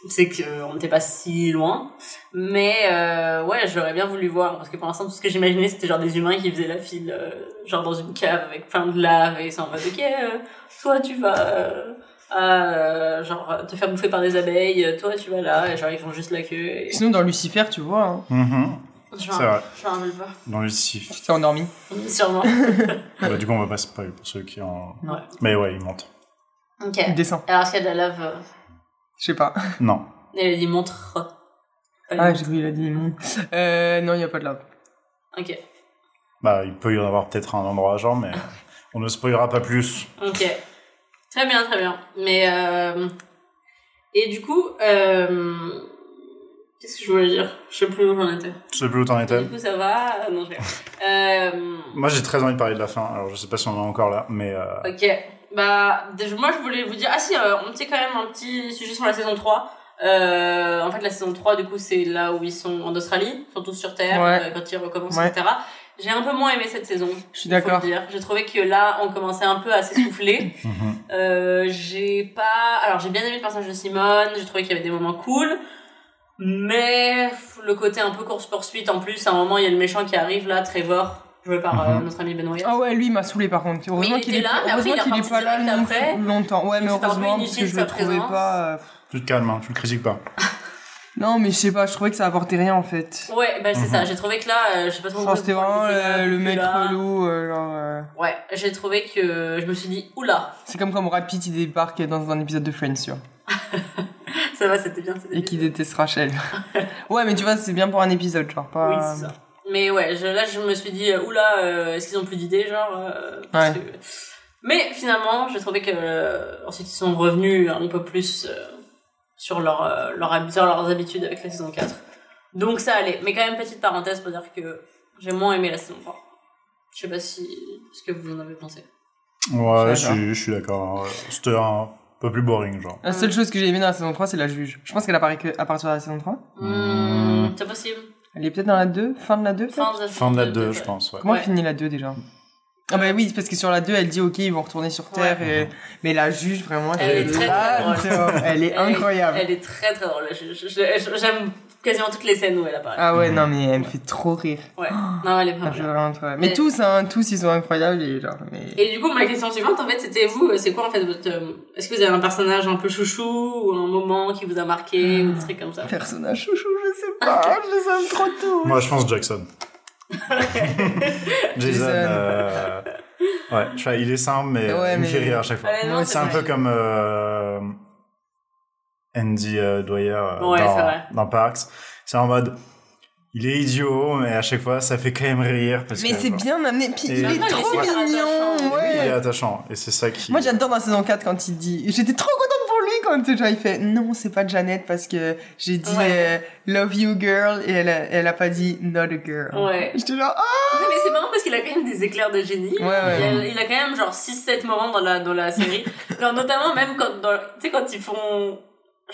Speaker 1: c'est qu'on n'était pas si loin. Mais, euh, ouais, j'aurais bien voulu voir, parce que pour l'instant, tout ce que j'imaginais, c'était genre des humains qui faisaient la file, euh, genre dans une cave avec plein de lave, et ils sont en mode, ok, euh, toi, tu vas, euh, à, euh, genre, te faire bouffer par des abeilles, toi, tu vas là, et genre, ils font juste la queue, et...
Speaker 3: Sinon, dans Lucifer, tu vois, hein,
Speaker 1: m'en
Speaker 2: vrai.
Speaker 1: je m'en rappelle pas.
Speaker 2: Dans
Speaker 3: tu t'es endormi. [LAUGHS]
Speaker 1: Sûrement. [LAUGHS]
Speaker 2: Bah, du coup, on va pas spoil pour ceux qui en.
Speaker 1: Ouais.
Speaker 2: Mais ouais, il monte.
Speaker 1: Ok.
Speaker 3: Il descend.
Speaker 1: Alors, est-ce qu'il y a de la lave euh,
Speaker 3: Je sais pas.
Speaker 2: Non.
Speaker 1: Elle a dit montre.
Speaker 3: Ah, j'ai cru qu'il a dit non. Euh, non, il y a pas de lave.
Speaker 1: montre. Ok.
Speaker 2: Bah, il peut y en avoir peut-être un endroit genre, mais [LAUGHS] on ne spoilera pas plus.
Speaker 1: Ok. Très bien, très bien. Mais, euh... Et du coup, euh... Qu'est-ce que je voulais dire? Je sais plus où j'en étais.
Speaker 2: Je sais plus où t'en étais.
Speaker 1: Du coup, ça va Non, je vais. [LAUGHS] Euh...
Speaker 2: Moi, j'ai très envie de parler de la fin. Alors, je sais pas si on en est encore là, mais euh,
Speaker 1: Ok. Bah, moi, je voulais vous dire... Ah si, euh, on petit quand même un petit sujet sur la saison 3. Euh, en fait, la saison 3, du coup, c'est là où ils sont en Australie, sont tous sur Terre,
Speaker 3: Ouais.
Speaker 1: euh, quand ils recommencent,
Speaker 3: Ouais.
Speaker 1: etc. J'ai un peu moins aimé cette saison.
Speaker 3: Je suis d'accord.
Speaker 1: dire. J'ai trouvé que là, on commençait un peu à s'essouffler. [LAUGHS] Euh, j'ai pas. Alors, j'ai bien aimé le personnage de Simone. J'ai trouvé qu'il y avait des moments cool. Mais le côté un peu course-poursuite en plus, à un moment, il y a le méchant qui arrive là, Trevor, joué par euh,
Speaker 2: Mhm.
Speaker 1: notre ami Benoît.
Speaker 3: Ah ouais, lui il m'a saoulé par contre. Heureusement
Speaker 1: il
Speaker 3: qu'il
Speaker 1: était
Speaker 3: est,
Speaker 1: là,
Speaker 3: heureusement
Speaker 1: il est
Speaker 3: qu'il est pas là
Speaker 1: après.
Speaker 3: plus longtemps. Ouais, mais heureusement parce que je le trouvais pas.
Speaker 2: Tu te calmes, hein, tu le critiques pas. [LAUGHS]
Speaker 3: Non, mais je sais pas, je trouvais que ça apportait rien en fait.
Speaker 1: Ouais, bah c'est
Speaker 2: Mhm.
Speaker 1: ça. J'ai trouvé que là, euh, je sais pas trop.
Speaker 3: C'était vraiment le maître
Speaker 1: là.
Speaker 3: loup. euh, genre, euh,
Speaker 1: Ouais, j'ai trouvé que je me suis dit, oula,
Speaker 3: C'est comme quand Brad Pitt il débarque dans un épisode de Friends, tu vois. [LAUGHS]
Speaker 1: ça va, c'était bien. c'était
Speaker 3: Et qui déteste Rachel. [LAUGHS] ouais, mais tu vois, c'est bien pour un épisode, genre pas.
Speaker 1: Oui, c'est ça. Mais ouais, je, là, je me suis dit, euh, oula, euh, est-ce qu'ils ont plus d'idées, genre euh, parce
Speaker 3: Ouais.
Speaker 1: que- Mais finalement, j'ai trouvé que euh, ensuite ils sont revenus un peu plus euh, sur, leur, euh, leur, hab- sur leurs habitudes avec la saison 4. Donc ça allait. Mais quand même, petite parenthèse pour dire que j'ai moins aimé la saison 3. Je sais pas si ce que vous en avez pensé.
Speaker 2: Ouais,
Speaker 3: Je
Speaker 2: je
Speaker 3: suis d'accord.
Speaker 2: suis, je suis d'accord. C'était un peu plus boring, genre.
Speaker 3: La seule chose que j'ai aimé dans la saison 3, c'est la juge. Je pense qu'elle apparaît que à partir de la saison 3.
Speaker 1: Hmm, c'est possible.
Speaker 3: Elle est peut-être dans la 2, fin de la 2 peut-être
Speaker 1: Fin de la,
Speaker 2: Fin de la 2,
Speaker 1: ouais.
Speaker 2: je pense, ouais.
Speaker 3: Comment
Speaker 1: Ouais.
Speaker 3: finit la 2 déjà Ah bah oui, c'est parce que sur la 2, elle dit ok, ils vont retourner sur Terre. Et... Mais la juge, vraiment,
Speaker 1: Elle est très, très drôle. [LAUGHS]
Speaker 3: Elle est incroyable.
Speaker 1: Elle est très très drôle. Je- je- J'aime quasiment toutes les scènes où elle apparaît.
Speaker 3: Ah ouais, non mais elle me fait trop rire.
Speaker 1: Ouais. Non, elle est
Speaker 3: Elle
Speaker 1: vraiment
Speaker 3: fait
Speaker 1: bien.
Speaker 3: vraiment trop. Mais
Speaker 1: Et-
Speaker 3: tous, hein, tous ils sont incroyables et genre. Mais...
Speaker 1: Et du coup, ma question suivante, en fait, c'était vous, euh, c'est quoi en fait votre. euh, Est-ce que vous avez un personnage un peu chouchou ou un moment qui vous a marqué ou des trucs comme ça?
Speaker 3: Personnage chouchou, je sais pas, je les aime trop tous.
Speaker 2: Moi, je pense Jackson. [LAUGHS] Jason, euh, ouais, je sais il est simple, mais
Speaker 3: Ouais,
Speaker 2: il me fait rire à chaque fois.
Speaker 1: Ouais,
Speaker 2: C'est un peu comme euh, Andy euh, Dwyer euh,
Speaker 1: Ouais,
Speaker 2: dans, Parks. C'est en mode, il est idiot, mais à chaque fois, ça fait quand même rire. Parce
Speaker 3: Mais c'est
Speaker 2: genre,
Speaker 3: bien amené, puis
Speaker 2: Et-
Speaker 3: il est trop
Speaker 1: super
Speaker 3: mignon,
Speaker 2: oui, il est
Speaker 3: ouais.
Speaker 2: attachant. Et c'est ça qui.
Speaker 3: Moi j'adore dans la saison 4 quand il dit. J'étais trop contente pour lui quand genre, il fait non, c'est pas Janet parce que j'ai dit
Speaker 1: Ouais.
Speaker 3: euh, love you girl et elle a, elle a pas dit not a girl.
Speaker 1: Ouais.
Speaker 3: J'étais genre ah
Speaker 1: Non, mais c'est marrant parce qu'il a quand même des éclairs de génie.
Speaker 3: Ouais, ouais.
Speaker 1: Il, a, il a quand même genre 6-7 moments dans la, dans la série. [LAUGHS] genre, notamment même quand, tu sais, quand ils font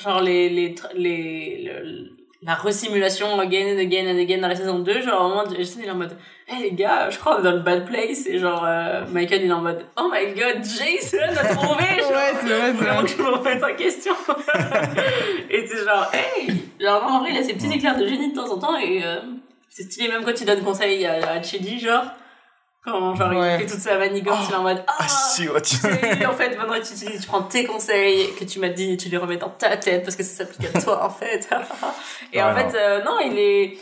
Speaker 1: genre les, les, les, le- la resimulation again and again and again dans la saison 2, genre au moment, Jason il est en mode, hé les gars, je crois qu'on est dans le bad place, et genre euh, Michael il est en mode, oh my god, Jason a trouvé, [LAUGHS] genre,
Speaker 3: Ouais, c'est vrai,
Speaker 1: vraiment
Speaker 3: vrai.
Speaker 1: que je me remette en question. [LAUGHS] et c'est genre, hey, genre en vrai il a ses petits éclairs de génie de temps en temps, et euh, c'est stylé même quand il donne conseil à, à Chidi, genre, genre
Speaker 3: Ouais.
Speaker 1: il fait toute sa manigance, il est en mode, ah,
Speaker 2: Ah, si, ouais, tu- [LAUGHS]
Speaker 1: c'est- [LAUGHS] en fait, maintenant tu utilises, tu prends tes conseils que tu m'as dit, tu les remets dans ta tête parce que ça s'applique à toi en fait. [LAUGHS] Et en
Speaker 2: Ouais,
Speaker 1: fait, euh, non, il est,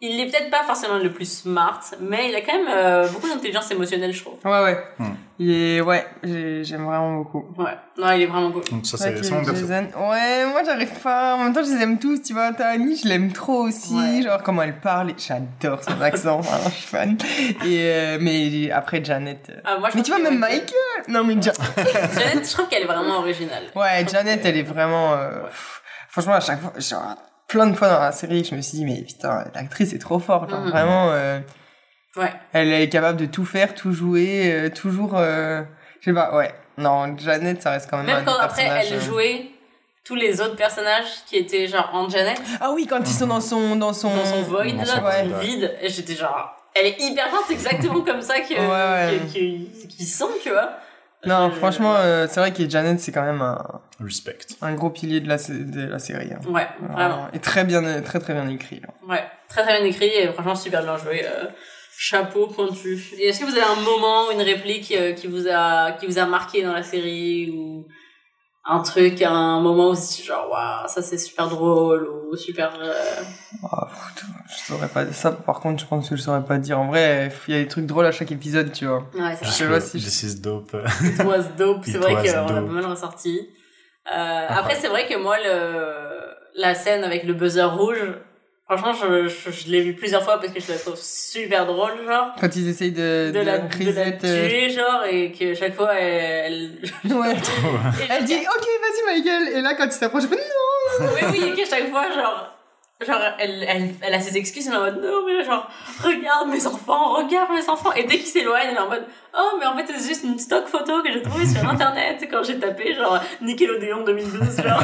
Speaker 1: il est peut-être pas forcément le plus smart, mais il a quand même euh, beaucoup d'intelligence émotionnelle, je trouve.
Speaker 3: Ouais, ouais.
Speaker 2: Hmm.
Speaker 3: Il est, ouais, j'ai- j'aime vraiment beaucoup.
Speaker 1: Ouais, non, il est vraiment cool.
Speaker 2: Donc ça,
Speaker 3: Ouais,
Speaker 2: c'est c'est mon perso.
Speaker 3: Ouais, moi j'arrive pas. En même temps, je les aime tous, tu vois. Tani, je l'aime trop aussi.
Speaker 1: Ouais.
Speaker 3: Genre, comment elle parle. J'adore son accent. vraiment, je suis fan. Et, euh, mais après, Janet. euh,
Speaker 1: Ah, moi, je
Speaker 3: Mais tu vois,
Speaker 1: que-
Speaker 3: même Michael. Non, mais Ja- [LAUGHS]
Speaker 1: Janet, je trouve qu'elle est vraiment originale.
Speaker 3: Ouais, Janet, elle est vraiment. euh, Franchement, à chaque fois, genre, plein de fois dans la série, je me suis dit, mais putain, l'actrice est trop forte. Genre,
Speaker 1: Mhm.
Speaker 3: vraiment, euh,
Speaker 1: Ouais.
Speaker 3: elle est capable de tout faire, tout jouer, euh, toujours. euh, Je sais pas, ouais. Non, Janet, ça reste quand même un
Speaker 1: Même quand après elle
Speaker 3: euh,
Speaker 1: jouait tous les autres personnages qui étaient genre en Janet,
Speaker 3: Ah oui, quand ils sont dans son. Dans son,
Speaker 1: dans son void,
Speaker 2: Dans
Speaker 1: là,
Speaker 2: son ouais.
Speaker 1: vide, et j'étais genre, elle est hyper forte, c'est exactement comme ça que, [LAUGHS]
Speaker 3: Ouais,
Speaker 1: qu'ils sont, tu vois.
Speaker 3: Non,
Speaker 1: Je-
Speaker 3: franchement, euh, c'est vrai que Janet, c'est quand même un,
Speaker 2: Respect.
Speaker 3: un gros pilier de la, de la série. hein.
Speaker 1: Ouais, vraiment.
Speaker 3: Et très bien, très très bien écrit. là.
Speaker 1: Ouais, très très bien écrit et franchement super bien joué. euh, chapeau pointu. Et est-ce que vous avez un moment, une réplique euh, qui vous a qui vous a marqué dans la série ou un truc, un moment où c'est genre waouh ça c'est super drôle ou super. euh,
Speaker 3: Ah, je saurais pas ça. Par contre, je pense que je saurais pas dire. En vrai, il y a des trucs drôles à chaque épisode, tu vois.
Speaker 1: Ouais,
Speaker 3: Je sais pas si je-
Speaker 2: This is dope.
Speaker 1: It was dope. C'est vrai qu'on l'a pas mal ressorti. Euh, après, c'est vrai que moi, le, la scène avec le buzzer rouge, franchement, je, je, je l'ai vu plusieurs fois parce que je la trouve super drôle, genre.
Speaker 3: Quand ils essayent de,
Speaker 1: De, la, de la
Speaker 3: euh,
Speaker 1: tuer, genre, et que chaque fois, elle... elle... [LAUGHS]
Speaker 3: Ouais. Elle dit, ok, vas-y, Michael. Et là, quand il s'approche, je fais, non.
Speaker 1: Oui, oui, et qu'à chaque fois, genre, genre elle, elle, elle a ses excuses, elle est en mode non, mais genre, regarde mes enfants, regarde mes enfants. Et dès qu'il s'éloigne, elle est en mode oh, mais en fait, c'est juste une stock photo que j'ai trouvée sur internet quand j'ai tapé, genre, Nickelodeon 2012, genre.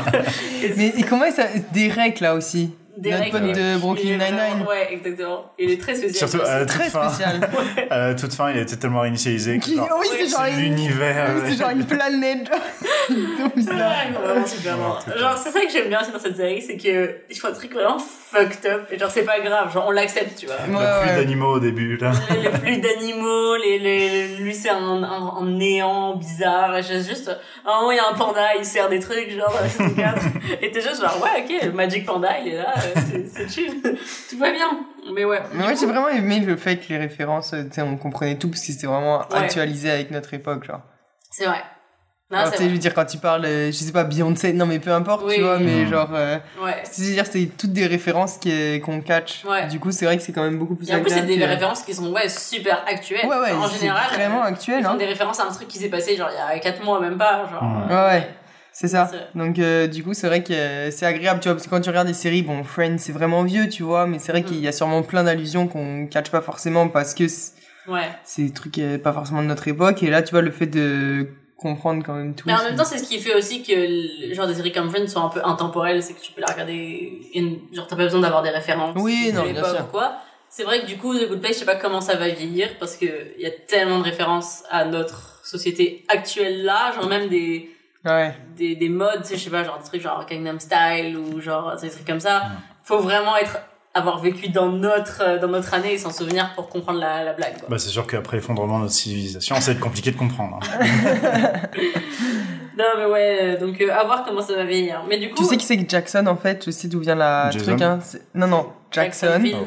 Speaker 1: Et [LAUGHS]
Speaker 3: Mais et comment ça. Derek, là aussi?
Speaker 1: Derek,
Speaker 3: Notre pote
Speaker 1: il
Speaker 3: de
Speaker 1: il
Speaker 3: Brooklyn Nine-Nine.
Speaker 1: Ouais, exactement. Il est très spécial.
Speaker 2: Surtout à la toute
Speaker 3: Très
Speaker 2: fin.
Speaker 3: spécial.
Speaker 2: À la [LAUGHS] toute fin, il était tellement initialisé que genre,
Speaker 3: oui, c'est genre une-
Speaker 2: l'univers.
Speaker 3: oui, c'est genre une [LAUGHS] planète. [LAUGHS] Bizarre.
Speaker 1: Ouais, vraiment super. Genre, c'est ça que j'aime bien aussi dans cette série, c'est que ils font un truc vraiment fucked up, et genre, c'est pas grave, genre, on l'accepte, tu vois.
Speaker 2: Il y a
Speaker 3: Ouais,
Speaker 2: plus
Speaker 3: ouais.
Speaker 2: d'animaux au début, là.
Speaker 1: les flux d'animaux, les, les, lui c'est un, un, un néant bizarre, juste, à un moment il y a un panda, il sert des trucs, genre dans la saison 4, et t'es juste genre, ouais, ok, le Magic Panda, il est là, euh, c'est- chill, [LAUGHS] tout va bien, mais ouais.
Speaker 3: Mais moi, j'ai vraiment aimé le fait que les références, euh, tu sais, on comprenait tout parce que c'était vraiment
Speaker 1: Ouais.
Speaker 3: actualisé avec notre époque, genre.
Speaker 1: C'est vrai. Non,
Speaker 3: Alors, sais, je
Speaker 1: vrai.
Speaker 3: veux dire, quand tu parles, euh, je sais pas, Beyoncé, non mais peu importe,
Speaker 1: Oui.
Speaker 3: tu vois, mais
Speaker 2: Mm.
Speaker 3: genre, euh,
Speaker 1: Ouais.
Speaker 3: je veux dire, c'est toutes des références qui- qu'on catch.
Speaker 1: Ouais.
Speaker 3: Du coup, c'est vrai que c'est quand même beaucoup plus
Speaker 1: Et en plus, c'est des
Speaker 3: que-
Speaker 1: références qui sont, ouais, super actuelles.
Speaker 3: Ouais, ouais,
Speaker 1: en
Speaker 3: c'est
Speaker 1: général.
Speaker 3: vraiment
Speaker 1: euh,
Speaker 3: actuel,
Speaker 1: Ils font
Speaker 3: hein.
Speaker 1: des références à un truc qui s'est passé, genre, il y a 4 mois, même pas, genre.
Speaker 2: Ouais.
Speaker 1: euh,
Speaker 3: Ouais, ouais. C'est ça. Donc, euh, du coup, c'est vrai que euh, c'est agréable, tu vois, parce que quand tu regardes des séries, bon, Friends, c'est vraiment vieux, tu vois, mais c'est vrai
Speaker 1: Mm.
Speaker 3: qu'il y a sûrement plein d'allusions qu'on catch pas forcément parce que, c'est-
Speaker 1: Ouais.
Speaker 3: des trucs euh, pas forcément de notre époque. Et là, tu vois, le fait de comprendre quand même tout.
Speaker 1: Mais en même temps, c'est ce qui fait aussi que le genre des séries comme Friends sont un peu intemporelles, c'est que tu peux la regarder, in- genre t'as pas besoin d'avoir des références
Speaker 3: Oui, non, bien sûr.
Speaker 1: ou quoi. C'est vrai que du coup, The Good Place, je sais pas comment ça va vieillir parce que il y a tellement de références à notre société actuelle là, genre même des
Speaker 3: Ouais.
Speaker 1: des, des modes, tu sais, je sais pas, genre des trucs genre Gangnam Style ou genre des trucs comme ça. Faut vraiment être avoir vécu dans notre euh, dans notre année et s'en souvenir pour comprendre la, la blague quoi.
Speaker 2: Bah, c'est sûr qu'après l'effondrement de notre civilisation, ça va être compliqué de comprendre. hein. [LAUGHS]
Speaker 1: Non mais ouais, euh, donc euh, à voir comment ça va vieillir. Mais du coup,
Speaker 3: Tu sais qui c'est que Jackson en fait? Je sais d'où vient la
Speaker 2: Jason?
Speaker 3: truc. Hein. Non, non, Jackson.
Speaker 2: Oh.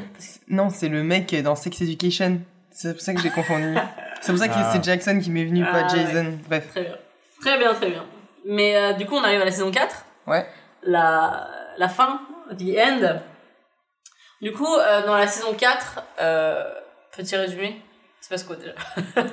Speaker 3: Non, c'est le mec dans Sex Education. C'est pour ça que j'ai confondu. [LAUGHS] c'est pour ça que
Speaker 2: Ah.
Speaker 3: c'est Jackson qui m'est venu,
Speaker 1: Ah,
Speaker 3: pas Jason. Bref.
Speaker 1: Très bien. Très bien, très bien. Mais euh, du coup, on arrive à la saison 4.
Speaker 3: Ouais.
Speaker 1: La, la fin, the end. Du coup, euh, dans la saison 4, euh, petit résumé, c'est passe quoi déjà? [LAUGHS]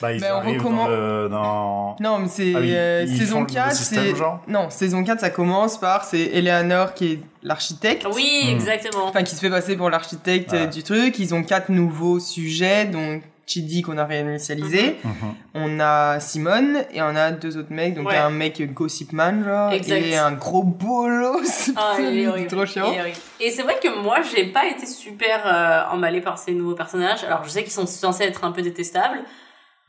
Speaker 2: Bah, ils arrivent
Speaker 3: recommence-
Speaker 2: dans, le- dans...
Speaker 3: Non, mais c'est
Speaker 2: Ah
Speaker 3: euh, saison
Speaker 2: le nouveau
Speaker 3: 4,
Speaker 2: système,
Speaker 3: c'est non, saison 4 ça commence par c'est Eleanor qui est l'architecte.
Speaker 1: Oui,
Speaker 2: Hmm.
Speaker 1: exactement.
Speaker 3: Enfin, qui se fait passer pour l'architecte
Speaker 2: Ouais.
Speaker 3: du truc. Ils ont quatre nouveaux sujets, dont Chidi qu'on a réinitialisé.
Speaker 2: Mhm.
Speaker 3: On a Simone et on a deux autres mecs. Donc,
Speaker 1: Ouais.
Speaker 3: il y a un mec gossipman, genre.
Speaker 1: Exact.
Speaker 3: Et un gros bolos. [LAUGHS]
Speaker 1: Ah,
Speaker 3: C'est
Speaker 1: horrible.
Speaker 3: trop chiant.
Speaker 1: Et c'est vrai que moi, j'ai pas été super euh, emballée par ces nouveaux personnages. Alors, je sais qu'ils sont censés être un peu détestables,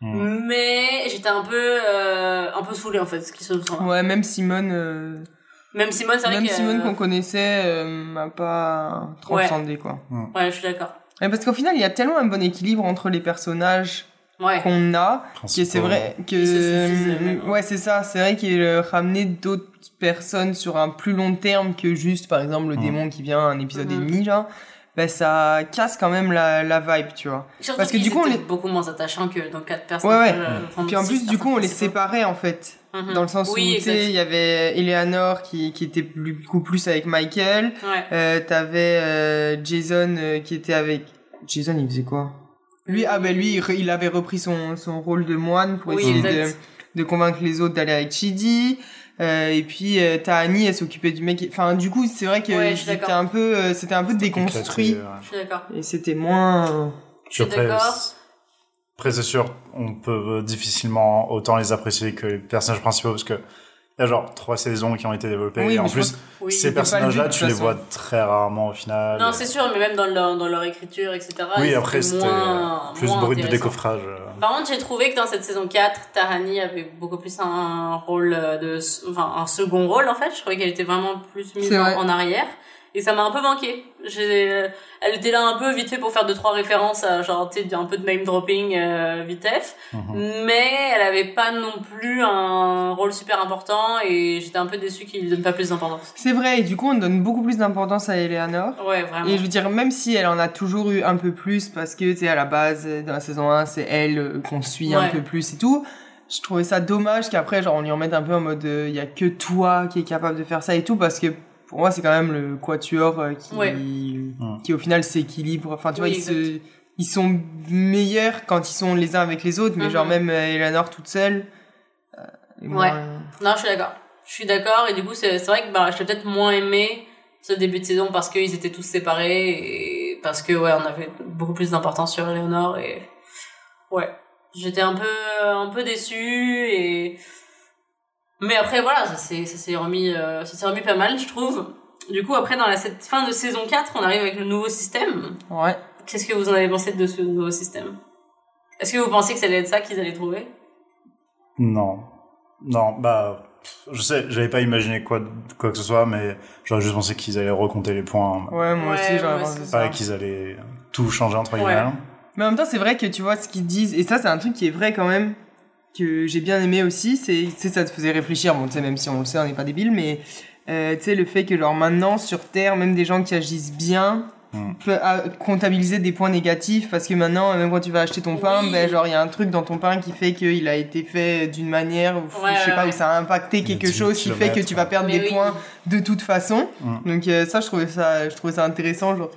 Speaker 2: Mhm.
Speaker 1: mais j'étais un peu, euh, un peu saoulée en fait, ce qui se sent.
Speaker 3: Ouais, même Simone, euh,
Speaker 1: Même Simone, c'est vrai
Speaker 3: même
Speaker 1: que.
Speaker 3: Simone qu'on connaissait, euh, m'a pas transcendé, quoi.
Speaker 1: Ouais, je suis d'accord.
Speaker 3: Ouais, parce qu'au final, il y a tellement un bon équilibre entre les personnages
Speaker 1: Ouais.
Speaker 3: qu'on a, que c'est vrai que ouais c'est ça c'est vrai qu'il euh, ramener d'autres personnes sur un plus long terme que juste par exemple le
Speaker 2: Mhm.
Speaker 3: démon qui vient un épisode et
Speaker 1: Mhm.
Speaker 3: demi genre ben ça casse quand même la, la vibe tu vois
Speaker 1: Surtout
Speaker 3: Parce que du coup, on les-
Speaker 1: beaucoup moins attachants que dans quatre personnes.
Speaker 3: Ouais, ouais.
Speaker 1: euh,
Speaker 3: puis en plus du coup on les séparait en fait
Speaker 1: principales.
Speaker 3: dans le sens
Speaker 1: Oui,
Speaker 3: où tu sais il y avait Eleanor qui, qui était plus- beaucoup plus avec Michael
Speaker 1: Ouais.
Speaker 3: euh, t'avais euh, Jason euh, qui était avec Jason il faisait quoi? Lui ah ben lui il, avait repris son, son rôle de moine pour
Speaker 1: Oui,
Speaker 3: essayer de, de convaincre les autres d'aller avec Chidi euh, et puis euh, t'as Annie elle s'occupait du mec enfin du coup c'est vrai que
Speaker 1: Ouais,
Speaker 3: c'était un peu euh, c'était un peu déconstruit
Speaker 2: ouais.
Speaker 1: Je suis d'accord.
Speaker 3: et c'était moins
Speaker 1: Je suis d'accord.
Speaker 2: Après, c'est sûr, on peut difficilement autant les apprécier que les personnages principaux parce que il y a genre trois saisons qui ont été développées.
Speaker 3: Oui,
Speaker 2: et en plus,
Speaker 1: Oui.
Speaker 2: ces personnages-là, tu les vois très rarement au final.
Speaker 1: Non, c'est sûr, mais même dans leur, dans leur écriture, etc.
Speaker 2: Oui, après, c'était
Speaker 1: moins-
Speaker 2: plus
Speaker 1: moins
Speaker 2: brut de décoffrage. euh.
Speaker 1: Par contre, j'ai trouvé que dans cette saison 4, Tahani avait beaucoup plus un rôle de, enfin, un second rôle, en fait. Je trouvais qu'elle était vraiment plus mise en arrière. Et ça m'a un peu manqué. J'ai, elle était là un peu vite fait pour faire deux, trois références à, genre, tu sais, un peu de name dropping, euh, vitef.
Speaker 2: Mhm.
Speaker 1: Mais elle avait pas non plus un rôle super important et j'étais un peu déçue qu'il donne pas plus d'importance.
Speaker 3: c'est vrai et du coup on donne beaucoup plus d'importance à Eleanor
Speaker 1: Ouais, vraiment.
Speaker 3: Et je veux dire, même si elle en a toujours eu un peu plus, parce que, tu sais, à la base, euh, dans la saison 1, c'est elle euh, qu'on suit un peu plus et tout. Je trouvais ça dommage qu'après, genre, on lui en mette un peu en mode, il y a que toi qui est capable de faire ça et tout, parce que pour moi, c'est quand même le quatuor euh, qui,
Speaker 1: Ouais.
Speaker 3: qui au final s'équilibre. Enfin, tu
Speaker 1: Oui,
Speaker 3: vois, ils, se, ils sont meilleurs quand ils sont les uns avec les autres, mais
Speaker 1: Mhm.
Speaker 3: genre, même euh, Eleanor toute seule. euh,
Speaker 1: Ouais. Non, je suis d'accord. Je suis d'accord et du coup, c'est c'est vrai que bah, j'ai peut-être moins aimé ce début de saison parce qu'ils étaient tous séparés et parce que ouais, on avait beaucoup plus d'importance sur Eleonore et ouais, j'étais un peu un peu déçue et mais après voilà, ça s'est ça s'est remis euh, ça s'est remis pas mal, je trouve. Du coup, après dans la cette fin de saison 4, on arrive avec le nouveau système.
Speaker 3: Ouais.
Speaker 1: Qu'est-ce que vous en avez pensé de ce nouveau système? Est-ce que vous pensez que ça allait être ça qu'ils allaient trouver?
Speaker 2: Non. Non, bah, je sais, j'avais pas imaginé quoi, quoi que ce soit, mais j'aurais juste pensé qu'ils allaient recompter les points.
Speaker 3: Ouais, moi
Speaker 1: Ouais,
Speaker 3: aussi, j'aurais pensé ça.
Speaker 2: Pas qu'ils allaient tout changer entre
Speaker 1: Ouais.
Speaker 2: guillemets.
Speaker 3: Mais en même temps, c'est vrai que tu vois ce qu'ils disent, et ça, c'est un truc qui est vrai quand même, que j'ai bien aimé aussi, c'est, ça te faisait réfléchir, bon, tu sais, même si on le sait, on n'est pas débile, mais, euh, tu sais, le fait que, genre, maintenant, sur Terre, même des gens qui agissent bien,
Speaker 2: Mm.
Speaker 3: peuvent ah, comptabiliser des points négatifs, parce que maintenant, même quand tu vas acheter ton pain,
Speaker 1: Oui.
Speaker 3: ben, genre, il y a un truc dans ton pain qui fait qu'il a été fait d'une manière, ou
Speaker 1: Ouais,
Speaker 3: je sais
Speaker 1: ouais,
Speaker 3: pas,
Speaker 1: ouais.
Speaker 3: où ça a impacté quelque
Speaker 2: 18
Speaker 3: chose qui fait que tu vas perdre
Speaker 1: Mais
Speaker 3: des
Speaker 1: oui.
Speaker 3: points de toute façon.
Speaker 2: Mm.
Speaker 3: Donc euh, ça, je trouvais ça, je trouvais ça intéressant, genre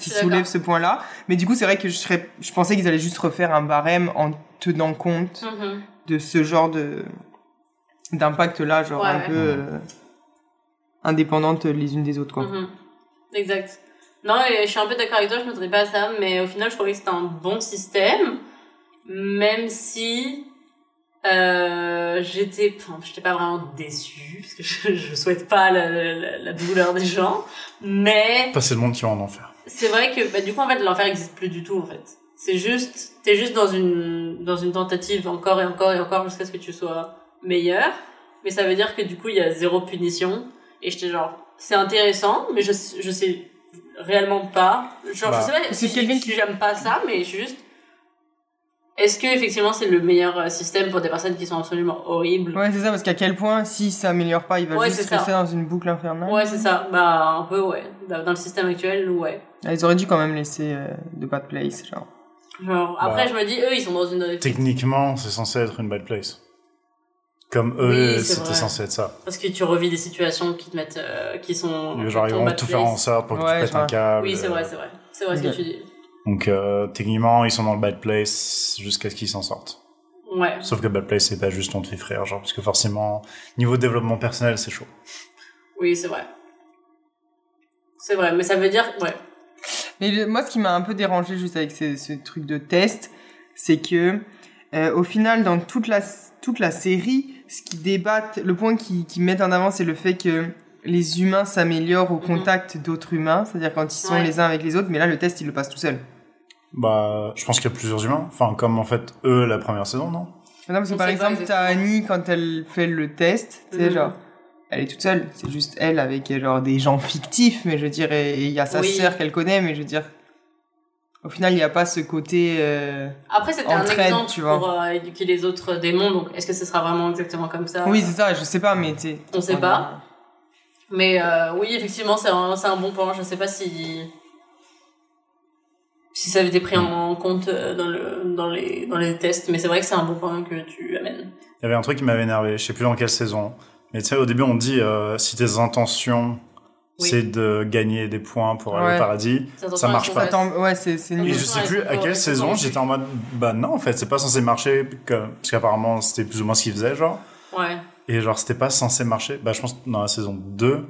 Speaker 3: qui, soulève ce point-là. Mais du coup, c'est vrai que je serais, je pensais qu'ils allaient juste refaire un barème en tenant compte
Speaker 1: Mhm.
Speaker 3: De ce genre de d'impact-là, genre
Speaker 1: Ouais,
Speaker 3: un
Speaker 1: ouais.
Speaker 3: peu euh, indépendantes les unes des autres, quoi.
Speaker 1: Mhm. Exact. Non, et je suis un peu d'accord avec toi, je ne m'attendais pas à ça, mais au final, je trouvais que c'était un bon système, même si euh, j'étais, enfin, j'étais pas vraiment déçue, parce que [LAUGHS] je, je souhaite pas la, la, la douleur des gens, mais
Speaker 2: Pas c'est le monde qui va en enfer.
Speaker 1: c'est vrai que bah, du coup en fait l'enfer existe plus du tout en fait. C'est juste t'es juste dans une dans une tentative encore et encore et encore jusqu'à ce que tu sois meilleur, mais ça veut dire que du coup il y a zéro punition et j'étais genre c'est intéressant mais je je sais réellement pas genre
Speaker 2: Bah,
Speaker 1: je sais pas si,
Speaker 3: quelqu'un
Speaker 1: si j'aime pas ça mais je suis juste est-ce que effectivement c'est le meilleur euh, système pour des personnes qui sont absolument horribles?
Speaker 3: Ouais, c'est ça, parce qu'à quel point, si ça améliore pas, il va
Speaker 1: Ouais,
Speaker 3: juste rester dans une boucle infernale.
Speaker 1: Ouais, c'est ça. Bah un peu ouais. Dans dans le système actuel, ouais.
Speaker 3: Ah, Ils auraient dû quand même laisser euh, de Bad Place, genre.
Speaker 1: Genre après
Speaker 2: Bah,
Speaker 1: je me dis eux ils sont dans une
Speaker 2: Techniquement, c'est censé être une bad place. Comme eux,
Speaker 1: Oui,
Speaker 2: c'était censé être ça.
Speaker 1: Parce que tu revis des situations qui te mettent, euh, qui sont.
Speaker 2: Genre, ils vont
Speaker 1: bad
Speaker 2: tout
Speaker 1: place.
Speaker 2: faire en sorte pour que
Speaker 3: Ouais,
Speaker 2: tu pètes un câble.
Speaker 1: Oui, c'est vrai, c'est vrai. C'est vrai ce que tu dis.
Speaker 2: Donc, euh, techniquement, ils sont dans le bad place jusqu'à ce qu'ils s'en sortent.
Speaker 1: Ouais.
Speaker 2: Sauf que bad place, c'est pas juste on te fait frère, genre, parce que forcément, niveau développement personnel, c'est chaud.
Speaker 1: Oui, c'est vrai. C'est vrai, mais ça veut dire, ouais.
Speaker 3: Mais le- moi, ce qui m'a un peu dérangé juste avec ce, ce truc de test, c'est que, euh, au final, dans toute la, toute la série, ce qui débattent, le point qui, qui mettent en avant, c'est le fait que les humains s'améliorent au contact d'autres humains, c'est-à-dire quand ils sont
Speaker 1: Ouais.
Speaker 3: les uns avec les autres, mais là, le test, il le passe tout seul.
Speaker 2: Bah, je pense qu'il y a plusieurs humains. Enfin, comme en fait, eux, la première saison, non?
Speaker 3: Non, parce que par exemple, t'as. Annie, quand elle fait le test, tu sais,
Speaker 1: Mhm.
Speaker 3: genre, elle est toute seule. C'est juste elle avec, genre, des gens fictifs, mais je veux dire, et et il y a sa
Speaker 1: Oui.
Speaker 3: sœur qu'elle connaît, mais je veux dire, au final, il n'y a pas ce côté, euh,
Speaker 1: Après, c'était un exemple
Speaker 3: tu vois.
Speaker 1: pour euh, éduquer les autres démons, donc est-ce que ce sera vraiment exactement comme ça?
Speaker 3: Oui, c'est ça, je sais pas, mais tu sais.
Speaker 1: On sait pas. Mais euh, oui, effectivement, c'est un, c'est un bon point. Je sais pas si si ça avait été pris en compte euh, dans le dans les dans les tests, mais c'est vrai que c'est un bon point que tu amènes.
Speaker 2: Il y avait un truc qui m'avait énervé, je sais plus dans quelle saison. Mais tu sais, au début, on dit euh, si tes intentions,
Speaker 1: Oui.
Speaker 2: c'est de gagner des points pour aller
Speaker 3: Ouais.
Speaker 2: au paradis.
Speaker 1: Ça,
Speaker 2: marche pas.
Speaker 3: Attends, ouais, c'est c'est
Speaker 2: Et je sais plus à quelle saison j'étais en mode bah non en fait c'est pas censé marcher que- parce qu'apparemment c'était plus ou moins ce qu'ils faisaient genre
Speaker 1: Ouais.
Speaker 2: et genre c'était pas censé marcher bah je pense que dans la saison 2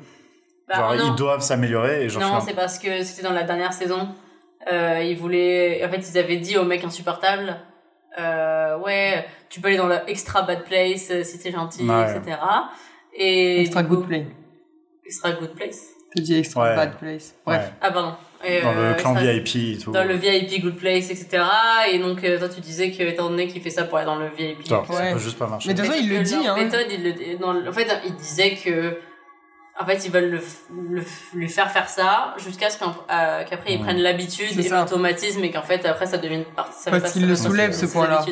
Speaker 1: Bah,
Speaker 2: genre
Speaker 1: non.
Speaker 2: ils doivent s'améliorer et genre
Speaker 1: Non, c'est parce que c'était dans la dernière saison. Euh, ils voulaient, en fait, ils avaient dit au mec insupportable, euh, ouais, tu peux aller dans le extra bad place euh, si t'es gentil,
Speaker 2: Ouais.
Speaker 1: etc. Et
Speaker 3: Extra
Speaker 1: coup-
Speaker 3: good play.
Speaker 1: Extra good place.
Speaker 3: Tu dis extra
Speaker 2: Ouais.
Speaker 3: bad place. Bref.
Speaker 2: Ouais.
Speaker 1: Ah pardon. Et,
Speaker 2: dans
Speaker 1: euh,
Speaker 2: le clan
Speaker 1: extra-
Speaker 2: VIP et tout
Speaker 1: Dans le VIP good place, etc. Et donc euh, toi tu disais que étant donné qu'il fait ça pour aller dans le VIP.
Speaker 2: ça
Speaker 3: Ouais.
Speaker 2: peut juste pas marcher
Speaker 3: Mais de toute façon, il le dit, hein.
Speaker 1: méthode, il le dit- dans le- en fait, il disait que en fait, ils veulent le, lui faire faire ça jusqu'à ce euh, qu'après ils prennent l'habitude et
Speaker 3: ça.
Speaker 1: l'automatisme et qu'en fait après ça devient par- ça
Speaker 3: Parce
Speaker 1: passe-
Speaker 3: qu'il
Speaker 1: ça
Speaker 3: le
Speaker 1: passe-
Speaker 3: soulève,
Speaker 1: c'est
Speaker 3: ce point-là.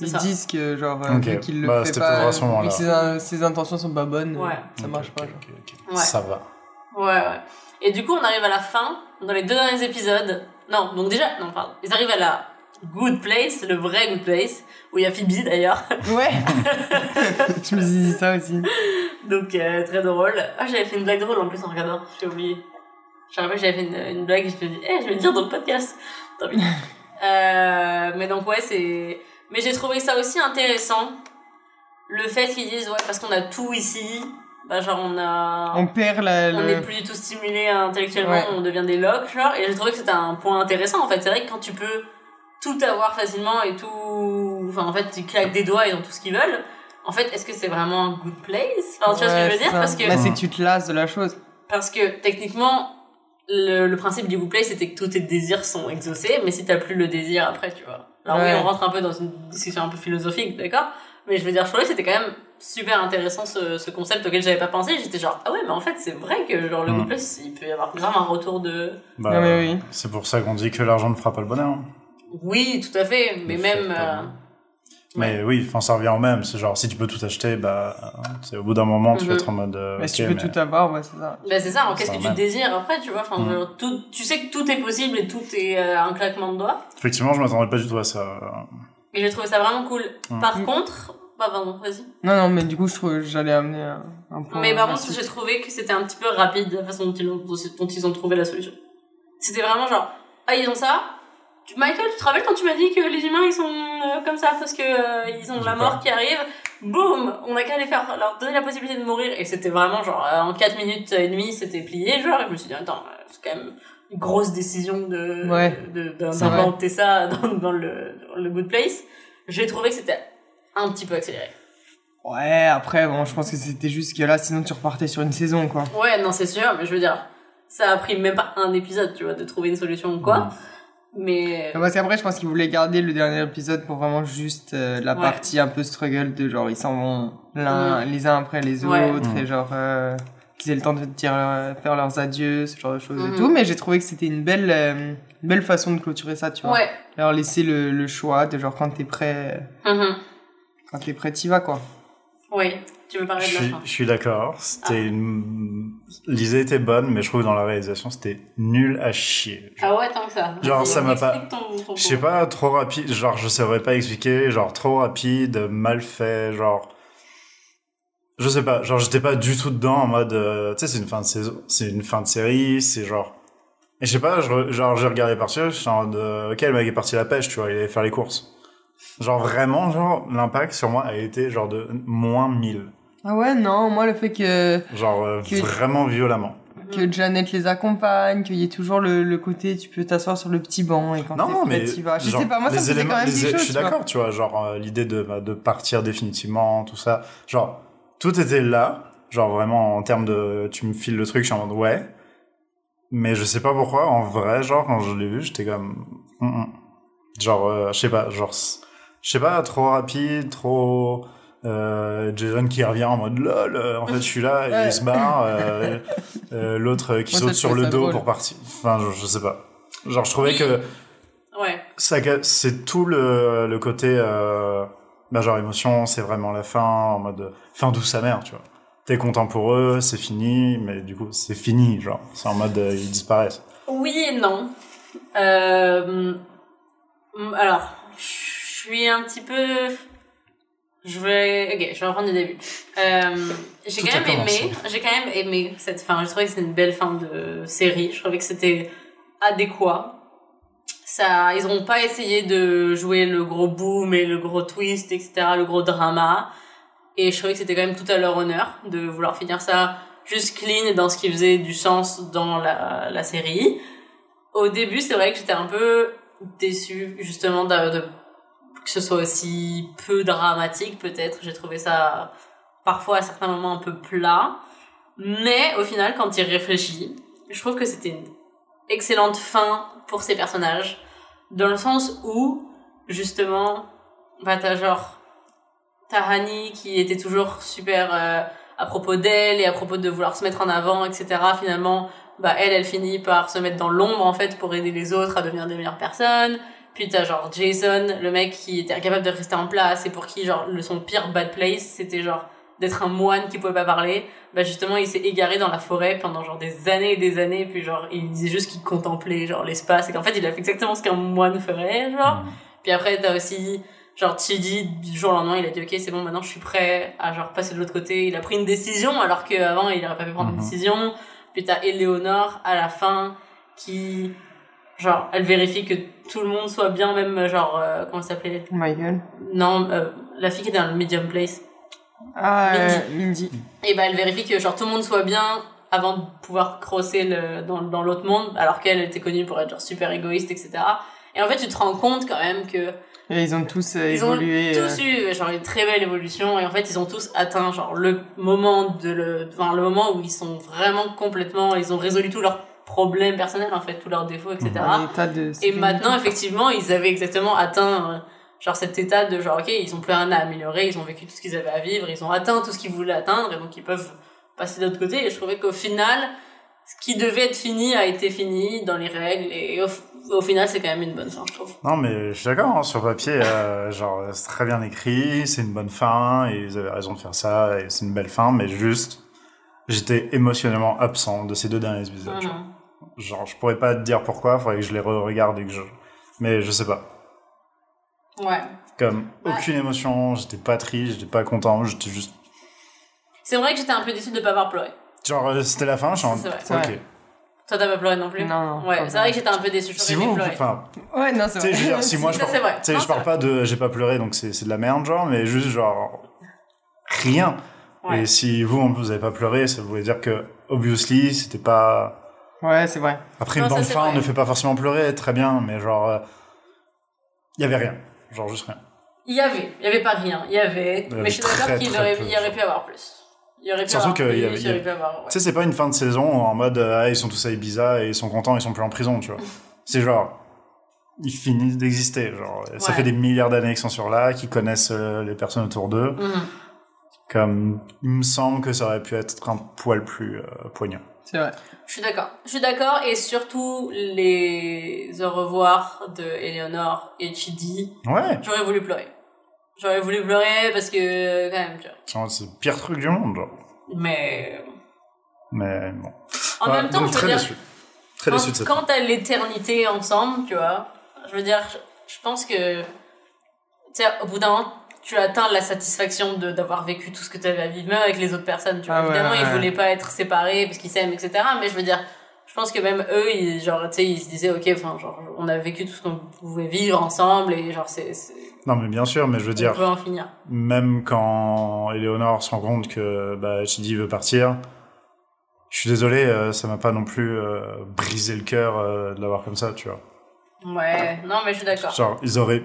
Speaker 3: Ils
Speaker 1: ça.
Speaker 3: disent que, genre, euh,
Speaker 2: Ok.
Speaker 3: vu qu'il le
Speaker 2: Bah,
Speaker 3: fait
Speaker 2: c'était
Speaker 3: pas, vu
Speaker 2: moment-là.
Speaker 3: que ses, in- ses intentions sont pas bonnes,
Speaker 1: Ouais.
Speaker 3: euh, ça marche pas.
Speaker 2: ok,
Speaker 3: genre.
Speaker 2: ok.
Speaker 1: Ouais.
Speaker 2: ça va
Speaker 1: Ouais, ouais. Et du coup, on arrive à la fin, dans les deux derniers épisodes. Non, donc déjà, non, pardon. Ils arrivent à la good place, le vrai good place, où il y a Phoebe d'ailleurs.
Speaker 3: Ouais [LAUGHS] Je me suis dit ça aussi.
Speaker 1: Donc euh, très drôle. Ah, j'avais fait une blague drôle en plus en regardant, j'ai oublié. Je me rappelle, j'avais fait une, une blague et je me dis, eh, je vais le dire dans le podcast. Tant pis. [LAUGHS] euh, mais donc ouais, c'est. Mais j'ai trouvé ça aussi intéressant. Le fait qu'ils disent, ouais, parce qu'on a tout ici, bah genre on a.
Speaker 3: On perd la...
Speaker 1: on
Speaker 3: le-
Speaker 1: n'est plus du tout stimulé intellectuellement,
Speaker 3: Ouais.
Speaker 1: on devient des locks, genre. Et j'ai trouvé que c'était un point intéressant en fait. C'est vrai que quand tu peux tout avoir facilement et tout. Enfin, en fait, tu claques des doigts, ils ont tout ce qu'ils veulent. En fait, est-ce que c'est vraiment un good place? Enfin, tu vois ce que je veux dire?
Speaker 3: ça.
Speaker 1: Parce que
Speaker 3: Bah, c'est que tu te lasses de la chose.
Speaker 1: parce que techniquement, le, le principe du good play, c'était que tous tes désirs sont exaucés, mais si t'as plus le désir après, tu vois. Alors
Speaker 3: Ouais.
Speaker 1: oui, on rentre un peu dans une discussion un peu philosophique, d'accord? Mais je veux dire, je trouvais que c'était quand même super intéressant ce, ce concept auquel j'avais pas pensé. J'étais genre, ah ouais, mais en fait, c'est vrai que genre le
Speaker 2: Mm.
Speaker 1: play, il peut y avoir vraiment un retour de.
Speaker 2: Bah,
Speaker 3: Non, mais oui.
Speaker 2: c'est pour ça qu'on dit que l'argent ne fera pas le bonheur hein.
Speaker 1: Oui, tout à fait, mais même.
Speaker 2: fait pas
Speaker 1: euh,
Speaker 2: le- mais oui enfin ça revient au même c'est genre si tu peux tout acheter bah c'est au bout d'un moment tu vas
Speaker 1: Mhm.
Speaker 2: être en mode euh,
Speaker 3: Mais si tu peux
Speaker 2: mais-
Speaker 3: tout avoir, ouais, c'est ça.
Speaker 1: Bah c'est ça, qu'est-ce que tu désires après, tu vois enfin,
Speaker 2: Mm.
Speaker 1: genre, tout, Tu sais que tout est possible et tout est euh, un claquement de doigts.
Speaker 2: effectivement je m'attendais pas du tout à ça
Speaker 1: Et j'ai trouvé ça vraiment cool.
Speaker 2: Mm.
Speaker 1: Par
Speaker 3: Mm.
Speaker 1: contre, bah pardon, vas-y.
Speaker 3: Non, non, mais du coup, je trouve j'allais amener un, un point.
Speaker 1: Mais par contre, j'ai trouvé que c'était un petit peu rapide la façon dont ils ont, dont ils ont trouvé la solution. C'était vraiment genre, ah, ils ont ça, Michael, tu te rappelles quand tu m'as dit que les humains ils sont euh, comme ça parce que euh, ils ont la mort qui arrive Boum On a qu'à les faire, leur donner la possibilité de mourir. Et c'était vraiment genre, euh, en 4 minutes et demie, c'était plié. Genre, et je me suis dit, attends, c'est quand même une grosse décision de
Speaker 3: Ouais.
Speaker 1: d'inventer ça [LAUGHS] dans, dans le, dans le Good Place. J'ai trouvé que c'était un petit peu accéléré.
Speaker 3: Ouais, après, bon, je pense que c'était juste que là, sinon tu repartais sur une saison, quoi.
Speaker 1: Ouais, non, c'est sûr, mais je veux dire, ça a pris même pas un épisode, tu vois, de trouver une solution ou quoi. Mais.
Speaker 3: Parce qu'après, je pense qu'ils voulaient garder le dernier épisode pour vraiment juste euh, la
Speaker 1: Ouais.
Speaker 3: partie un peu struggle de genre, ils s'en vont l'un, les uns après les
Speaker 1: Ouais.
Speaker 3: autres,
Speaker 2: Mm.
Speaker 3: et genre, euh, qu'ils aient le temps de dire, leur- faire leurs adieux, ce genre de choses et tout. Mais j'ai trouvé que c'était une belle, euh, une belle façon de clôturer ça, tu vois.
Speaker 1: Ouais.
Speaker 3: Leur laisser le, le choix de genre, quand t'es prêt,
Speaker 1: Mhm.
Speaker 3: quand t'es prêt, t'y vas, quoi.
Speaker 1: Oui, tu veux parler
Speaker 2: Je
Speaker 1: de la
Speaker 2: suis,
Speaker 1: fin
Speaker 2: je suis d'accord. C'était une... L'idée était bonne, mais je trouve que dans la réalisation, c'était nul à chier.
Speaker 1: Ah ouais, tant que ça.
Speaker 2: Genre, ça m'a pas- Je sais pas, trop rapide, genre je saurais pas expliquer, genre trop rapide, mal fait, genre... Je sais pas, genre j'étais pas du tout dedans en mode... euh, tu sais, c'est une fin de saison, c'est une fin de série, c'est genre... Et je sais pas, je genre j'ai regardé partir, je suis en mode... euh, ok, le mec est parti à la pêche, tu vois, il allait faire les courses. Genre vraiment, genre, l'impact sur moi a été genre de moins 1000.
Speaker 3: Ah ouais, non, moi, le fait que,
Speaker 2: Genre euh,
Speaker 3: Que-
Speaker 2: vraiment violemment.
Speaker 3: que Janet les accompagne, qu'il y ait toujours le, le côté, tu peux t'asseoir sur le petit banc, et quand
Speaker 2: Non,
Speaker 3: prêt,
Speaker 2: mais
Speaker 3: t'y vas. Je
Speaker 2: genre,
Speaker 3: sais pas, moi, ça me faisait quand même quelque chose,
Speaker 2: Je suis
Speaker 3: tu
Speaker 2: d'accord, tu vois, genre euh, l'idée de, bah, de partir définitivement, tout ça. Genre, tout était là, genre vraiment en termes de, tu me files le truc, je suis en mode ouais. Mais je sais pas pourquoi, en vrai, genre quand je l'ai vu, j'étais comme, genre, euh, je sais pas, genre, je sais pas, trop rapide, trop. Euh, Jason qui revient en mode lol, euh, en fait je suis là, et
Speaker 3: Ouais.
Speaker 2: il se barre. euh, euh, L'autre qui
Speaker 3: Moi,
Speaker 2: saute sur le dos
Speaker 3: drôle.
Speaker 2: pour partir. Enfin, je, je sais pas. Genre, je trouvais
Speaker 1: Oui.
Speaker 2: que
Speaker 1: Ouais.
Speaker 2: ça ga- c'est tout le, le côté euh, bah genre émotion c'est vraiment la fin en mode fin douce amère tu vois t'es content pour eux c'est fini mais du coup c'est fini genre c'est en mode euh, ils disparaissent
Speaker 1: Oui et non. Euh, alors, je suis un petit peu. Je vais. Ok, je vais reprendre du début. Euh, j'ai quand même aimé. J'ai quand même aimé cette fin. Je trouvais que c'était une belle fin de série. Je trouvais que c'était adéquat. Ça, ils ont pas essayé de jouer le gros boom et le gros twist, etc., le gros drama. Et je trouvais que c'était quand même tout à leur honneur de vouloir finir ça juste clean dans ce qui faisait du sens dans la, la série. Au début, c'est vrai que j'étais un peu déçue justement de, de- que ce soit aussi peu dramatique peut-être. J'ai trouvé ça parfois à certains moments un peu plat. Mais au final, quand il réfléchit, je trouve que c'était une excellente fin pour ces personnages. Dans le sens où, justement, bah t'as genre, t'as Hani qui était toujours super euh, à propos d'elle et à propos de vouloir se mettre en avant, etc. Finalement, bah elle, elle finit par se mettre dans l'ombre en fait pour aider les autres à devenir des meilleures personnes. Puis t'as genre Jason, le mec qui était incapable de rester en place et pour qui genre le, son pire bad place c'était genre d'être un moine qui pouvait pas parler. Bah justement il s'est égaré dans la forêt pendant genre des années et des années puis genre il disait juste qu'il contemplait genre l'espace et qu'en fait il a fait exactement ce qu'un moine ferait genre. Puis après, t'as aussi, genre, Chidi, du jour au lendemain, il a dit, ok, c'est bon, maintenant je suis prêt à, genre, passer de l'autre côté. Il a pris une décision, alors qu'avant, il aurait pas pu prendre une
Speaker 2: Mhm.
Speaker 1: décision. Puis t'as Eleonore, à la fin, qui, genre, elle vérifie que tout le monde soit bien, même, genre, euh, comment ça s'appelait?
Speaker 3: Michael.
Speaker 1: Non, euh, la fille qui était dans le medium place.
Speaker 3: Ah, euh,
Speaker 1: Mindy. Et bah, elle vérifie que, genre, tout le monde soit bien avant de pouvoir crosser le, dans, dans l'autre monde, alors qu'elle était connue pour être, genre, super égoïste, etc. Et en fait, tu te rends compte quand même que
Speaker 3: Et ils ont tous euh,
Speaker 1: ils ont
Speaker 3: évolué. euh,
Speaker 1: tous eu genre une très belle évolution et en fait ils ont tous atteint genre le moment de le enfin le moment où ils sont vraiment complètement ils ont résolu tous leurs problèmes personnels en fait tous leurs défauts etc
Speaker 3: en état de
Speaker 1: et maintenant effectivement ils avaient exactement atteint euh, genre cet état de genre ok ils ont plus rien à améliorer ils ont vécu tout ce qu'ils avaient à vivre ils ont atteint tout ce qu'ils voulaient atteindre et donc ils peuvent passer de l'autre côté. Et je trouvais qu'au final ce qui devait être fini a été fini dans les règles et au, au final c'est quand même une bonne fin je trouve.
Speaker 2: Non mais je suis d'accord hein, sur papier euh, genre c'est très bien écrit c'est une bonne fin et ils avaient raison de faire ça et c'est une belle fin mais juste j'étais émotionnellement absent de ces deux derniers épisodes. Genre je pourrais pas te dire pourquoi faudrait que je les re-regarde et que je mais je sais pas
Speaker 1: ouais
Speaker 2: comme
Speaker 1: Ouais.
Speaker 2: aucune émotion j'étais pas triste j'étais pas content j'étais juste
Speaker 1: c'est vrai que j'étais un peu déçue de pas avoir pleuré
Speaker 2: Genre, euh, c'était la fin, je suis en
Speaker 1: C'est vrai.
Speaker 3: C'est
Speaker 2: Ok.
Speaker 3: vrai.
Speaker 1: Toi, t'as pas pleuré non plus
Speaker 3: Non, non.
Speaker 1: Ouais, c'est vrai que j'étais un peu déçue.
Speaker 2: Si vous, enfin,
Speaker 3: Ouais, non, c'est vrai.
Speaker 2: je veux dire, si moi je [LAUGHS] parle,
Speaker 1: Non,
Speaker 2: je parle pas de, j'ai pas pleuré, donc c'est c'est de la merde, genre, mais juste genre rien.
Speaker 1: Ouais.
Speaker 2: Et si vous, en plus, vous avez pas pleuré, ça voulait dire que obviously, c'était pas.
Speaker 3: Ouais, c'est vrai.
Speaker 2: Après
Speaker 1: Non,
Speaker 2: une bande fin ne fait pas forcément pleurer, très bien, mais genre, il y avait rien, genre juste rien.
Speaker 1: Il y avait, il y avait pas rien, il y avait.
Speaker 2: avait
Speaker 1: mais je suis
Speaker 2: très,
Speaker 1: d'accord qu'il aurait, y aurait pu avoir plus. Il y aurait pu
Speaker 2: Surtout
Speaker 1: avoir
Speaker 2: qu'il
Speaker 1: plus,
Speaker 2: y avait-
Speaker 1: y ouais.
Speaker 2: Tu sais, c'est pas une fin de saison en mode euh, ah, ils sont tous à Ibiza et ils sont contents, ils sont plus en prison, tu vois. [LAUGHS] C'est genre ils finissent d'exister, genre ça fait des milliards d'années qu'ils sont sur là, qu'ils connaissent euh, les personnes autour d'eux.
Speaker 1: Mhm.
Speaker 2: Comme il me semble que ça aurait pu être un poil plus euh, poignant.
Speaker 3: C'est vrai.
Speaker 1: Je suis d'accord. Je suis d'accord et surtout les au revoir de Eleanor et Chidi,
Speaker 2: Ouais,
Speaker 1: j'aurais voulu pleurer. J'aurais voulu pleurer parce que quand même, tu vois.
Speaker 2: genre, c'est le pire truc du monde, genre.
Speaker 1: Mais
Speaker 2: Mais bon.
Speaker 1: en
Speaker 2: Ouais,
Speaker 1: même temps, je veux
Speaker 2: très
Speaker 1: dire,
Speaker 2: déçu. Très
Speaker 1: quand,
Speaker 2: déçu de cette
Speaker 1: quand t'as l'éternité ensemble, tu vois, je veux dire, je, je pense que, tu sais, au bout d'un moment, tu atteins la satisfaction de d'avoir vécu tout ce que tu avais à vivre, même avec les autres personnes, tu vois.
Speaker 3: Ah ouais,
Speaker 1: Évidemment, ils
Speaker 3: ouais.
Speaker 1: voulaient pas être séparés parce qu'ils s'aiment, etc. Mais je veux dire, je pense que même eux, ils, genre, tu sais, ils se disaient, ok, enfin, genre, on a vécu tout ce qu'on pouvait vivre ensemble et genre, c'est, c'est
Speaker 2: Non, mais bien sûr, mais je veux
Speaker 1: on
Speaker 2: dire,
Speaker 1: peut en finir.
Speaker 2: même quand Eleonore se rend compte que bah, Chidi veut partir, je suis désolé, euh, ça m'a pas non plus euh, brisé le cœur euh, de l'avoir comme ça, tu vois.
Speaker 1: Ouais, non, mais je suis d'accord.
Speaker 2: Genre, ils auraient.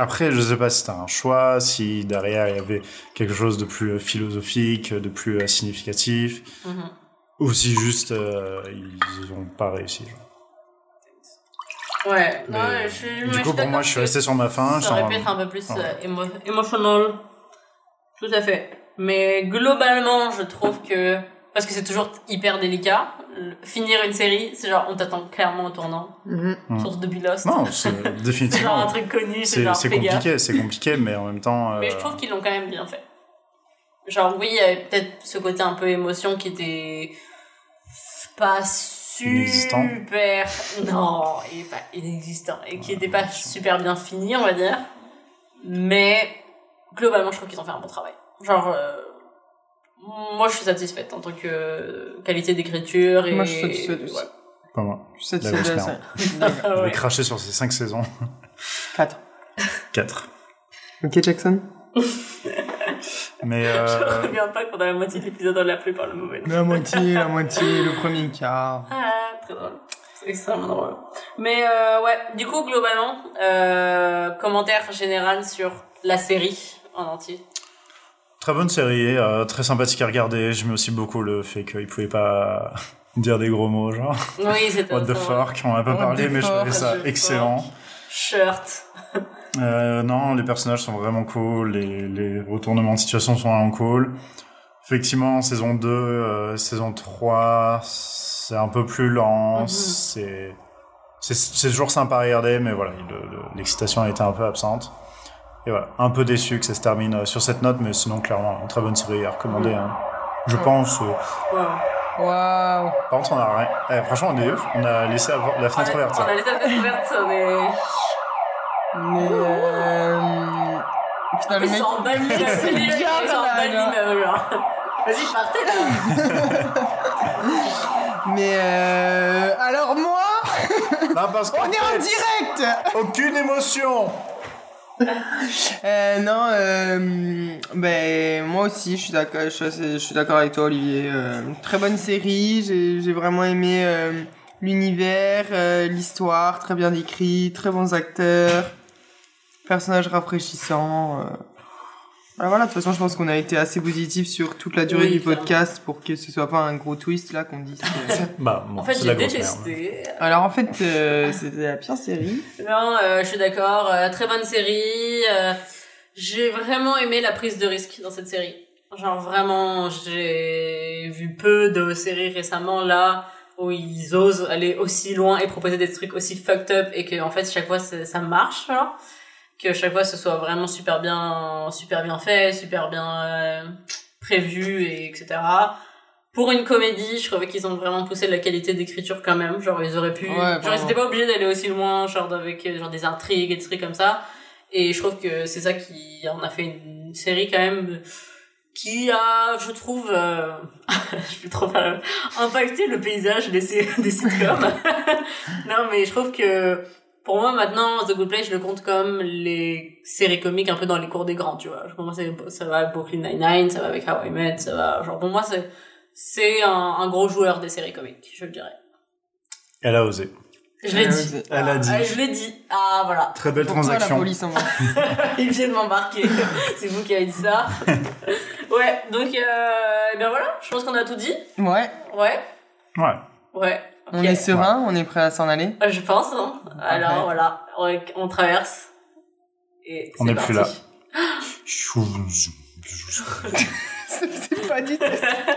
Speaker 2: Après, je sais pas si c'était un choix, si derrière il y avait quelque chose de plus euh, philosophique, de plus euh, significatif,
Speaker 1: Mhm.
Speaker 2: ou si juste euh, ils ont pas réussi. genre.
Speaker 1: Ouais, non, je suis,
Speaker 2: du coup, pour moi, je suis resté sur ma fin.
Speaker 1: Ça aurait pu être un peu plus
Speaker 2: Ouais.
Speaker 1: euh, émo- emotional. Tout à fait. Mais globalement, je trouve que parce que c'est toujours hyper délicat, finir une série, c'est genre on t'attend clairement au tournant,
Speaker 3: Mhm.
Speaker 1: Source de Be Lost.
Speaker 2: Non, c'est [LAUGHS]
Speaker 1: c'est genre un
Speaker 2: définitivement.
Speaker 1: truc connu, c'est genre
Speaker 2: c'est compliqué, c'est compliqué, mais en même temps.
Speaker 1: Mais
Speaker 2: euh,
Speaker 1: je trouve qu'ils l'ont quand même bien fait. Genre oui, il y avait peut-être ce côté un peu émotion qui était pas
Speaker 2: Inexistant.
Speaker 1: super non, et pas inexistant et qui était pas super bien fini, on va dire. Mais globalement, je trouve qu'ils ont fait un bon travail. Genre euh, moi je suis satisfaite en tant que euh, qualité d'écriture et
Speaker 3: Moi, je suis satisfaite aussi.
Speaker 1: ouais.
Speaker 2: Pas moi.
Speaker 3: Je suis
Speaker 2: La
Speaker 3: satisfaite de la
Speaker 2: grosse
Speaker 3: série. [LAUGHS]
Speaker 1: Ah
Speaker 2: Je vais cracher sur ces 5 saisons. [LAUGHS]
Speaker 3: 4.
Speaker 2: 4.
Speaker 3: Ok, Jackson [LAUGHS]
Speaker 2: Mais
Speaker 1: Je
Speaker 2: euh,
Speaker 1: reviens pas qu'on a la moitié de l'épisode on l'a plus par le mauvais.
Speaker 3: La moitié, la moitié, le premier quart.
Speaker 1: Ah, très drôle. C'est extrêmement drôle. Mais euh, ouais, du coup, globalement, euh, commentaire général sur la série en entier.
Speaker 2: Très bonne série, euh, très sympathique à regarder. J'aimais aussi beaucoup le fait qu'il pouvait pas [LAUGHS] dire des gros mots, genre
Speaker 1: Oui, c'était
Speaker 2: What the fuck, on en a pas
Speaker 3: What
Speaker 2: parlé, mais je trouvais ça excellent.
Speaker 1: Shirt.
Speaker 2: Euh, non, les personnages sont vraiment cool, les, les retournements de situation sont vraiment cool. Effectivement, saison 2, euh, saison 3, c'est un peu plus lent,
Speaker 1: Mhm.
Speaker 2: c'est c'est c'est toujours sympa à regarder, mais voilà, le- le- l'excitation a été un peu absente. Et voilà, un peu déçu que ça se termine euh, sur cette note, mais sinon, clairement, une très bonne série à recommander. hein. Je pense. euh,
Speaker 1: Wow.
Speaker 3: Waouh
Speaker 2: par contre, on a rien. eh, franchement, on est ouf. On a laissé la fenêtre ouverte.
Speaker 1: On a laissé la fenêtre ouverte, on est...
Speaker 3: Mais euh... Putain, le mec...
Speaker 1: Ils sont l'immeuble, genre. Vas-y, partez là. [LAUGHS]
Speaker 3: Mais euh... Alors moi,
Speaker 2: Non, parce [LAUGHS]
Speaker 3: on est en
Speaker 2: fait,
Speaker 3: direct
Speaker 2: Aucune émotion. [LAUGHS]
Speaker 3: Euh, non, euh, ben moi aussi, je suis d'accord, je suis, d'accord avec toi, Olivier. Euh, très bonne série, j'ai vraiment aimé euh, l'univers, euh, l'histoire, très bien écrit, très bons acteurs, personnages rafraîchissants. Euh. Ah, voilà, de toute façon, je pense qu'on a été assez positif sur toute la durée
Speaker 1: Oui,
Speaker 3: du
Speaker 1: clairement.
Speaker 3: podcast pour que ce soit pas un gros twist là qu'on dise. que- [LAUGHS]
Speaker 2: Bah, bon,
Speaker 1: En fait, j'ai
Speaker 2: merde.
Speaker 1: détesté.
Speaker 3: Alors en fait, euh, c'était la pire série.
Speaker 1: Non, euh, je suis d'accord. euh, très bonne série. euh, j'ai vraiment aimé la prise de risque dans cette série. Genre vraiment, j'ai vu peu de séries récemment là où ils osent aller aussi loin et proposer des trucs aussi fucked up et que en fait chaque fois ça ça marche. Genre. Que chaque fois ce soit vraiment super bien, super bien fait, super bien euh, prévu et etc. Pour une comédie, je trouvais qu'ils ont vraiment poussé la qualité d'écriture quand même. Genre, ils auraient pu.
Speaker 3: Ouais,
Speaker 1: genre, ils étaient pas obligés d'aller aussi loin, genre, avec euh, genre, des intrigues et des trucs comme ça. Et je trouve que c'est ça qui en a fait une série quand même qui a, je trouve, euh, [LAUGHS] je vais trop faire, impacté le paysage des, des sitcoms. [LAUGHS] non, mais je trouve que pour moi maintenant, The Good Place, je le compte comme les séries comiques un peu dans les cours des grands, tu vois. Pour moi, c'est- ça va avec Brooklyn Nine-Nine, ça va avec How I Met, ça va, genre pour moi, c'est c'est un, un gros joueur des séries comiques, je le dirais.
Speaker 2: Elle a osé.
Speaker 1: Je l'ai
Speaker 3: Elle a
Speaker 1: dit.
Speaker 2: Elle a dit.
Speaker 1: Ah, je l'ai dit. Ah, voilà.
Speaker 2: Très belle
Speaker 3: la
Speaker 2: transaction.
Speaker 3: police en va [LAUGHS]
Speaker 1: Il vient de m'embarquer. [LAUGHS] c'est vous qui avez dit ça. [LAUGHS] ouais, donc, euh, eh bien voilà, je pense qu'on a tout dit.
Speaker 3: Ouais,
Speaker 1: Ouais,
Speaker 2: Ouais.
Speaker 1: ouais.
Speaker 3: On est serein, on est prêt à s'en aller.
Speaker 1: Euh, Je pense, hein. Alors
Speaker 3: Ouais.
Speaker 1: voilà, on, on traverse. Et
Speaker 2: On n'est plus
Speaker 1: parti. [LAUGHS]
Speaker 3: C'est pas dit.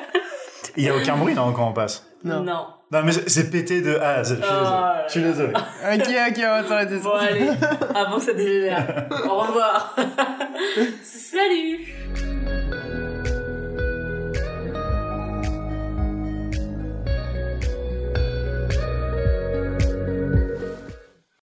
Speaker 3: [LAUGHS]
Speaker 2: Il y a aucun bruit, non, quand on passe.
Speaker 3: Non.
Speaker 1: Non.
Speaker 2: Non, mais c'est- pété de A à Z. Je suis
Speaker 1: Oh
Speaker 2: désolé.
Speaker 1: là
Speaker 2: Je suis désolé.
Speaker 3: Ok, ok, on va s'arrêter
Speaker 1: Bon, allez, avant que ça dégénère. [LAUGHS] Au revoir. Salut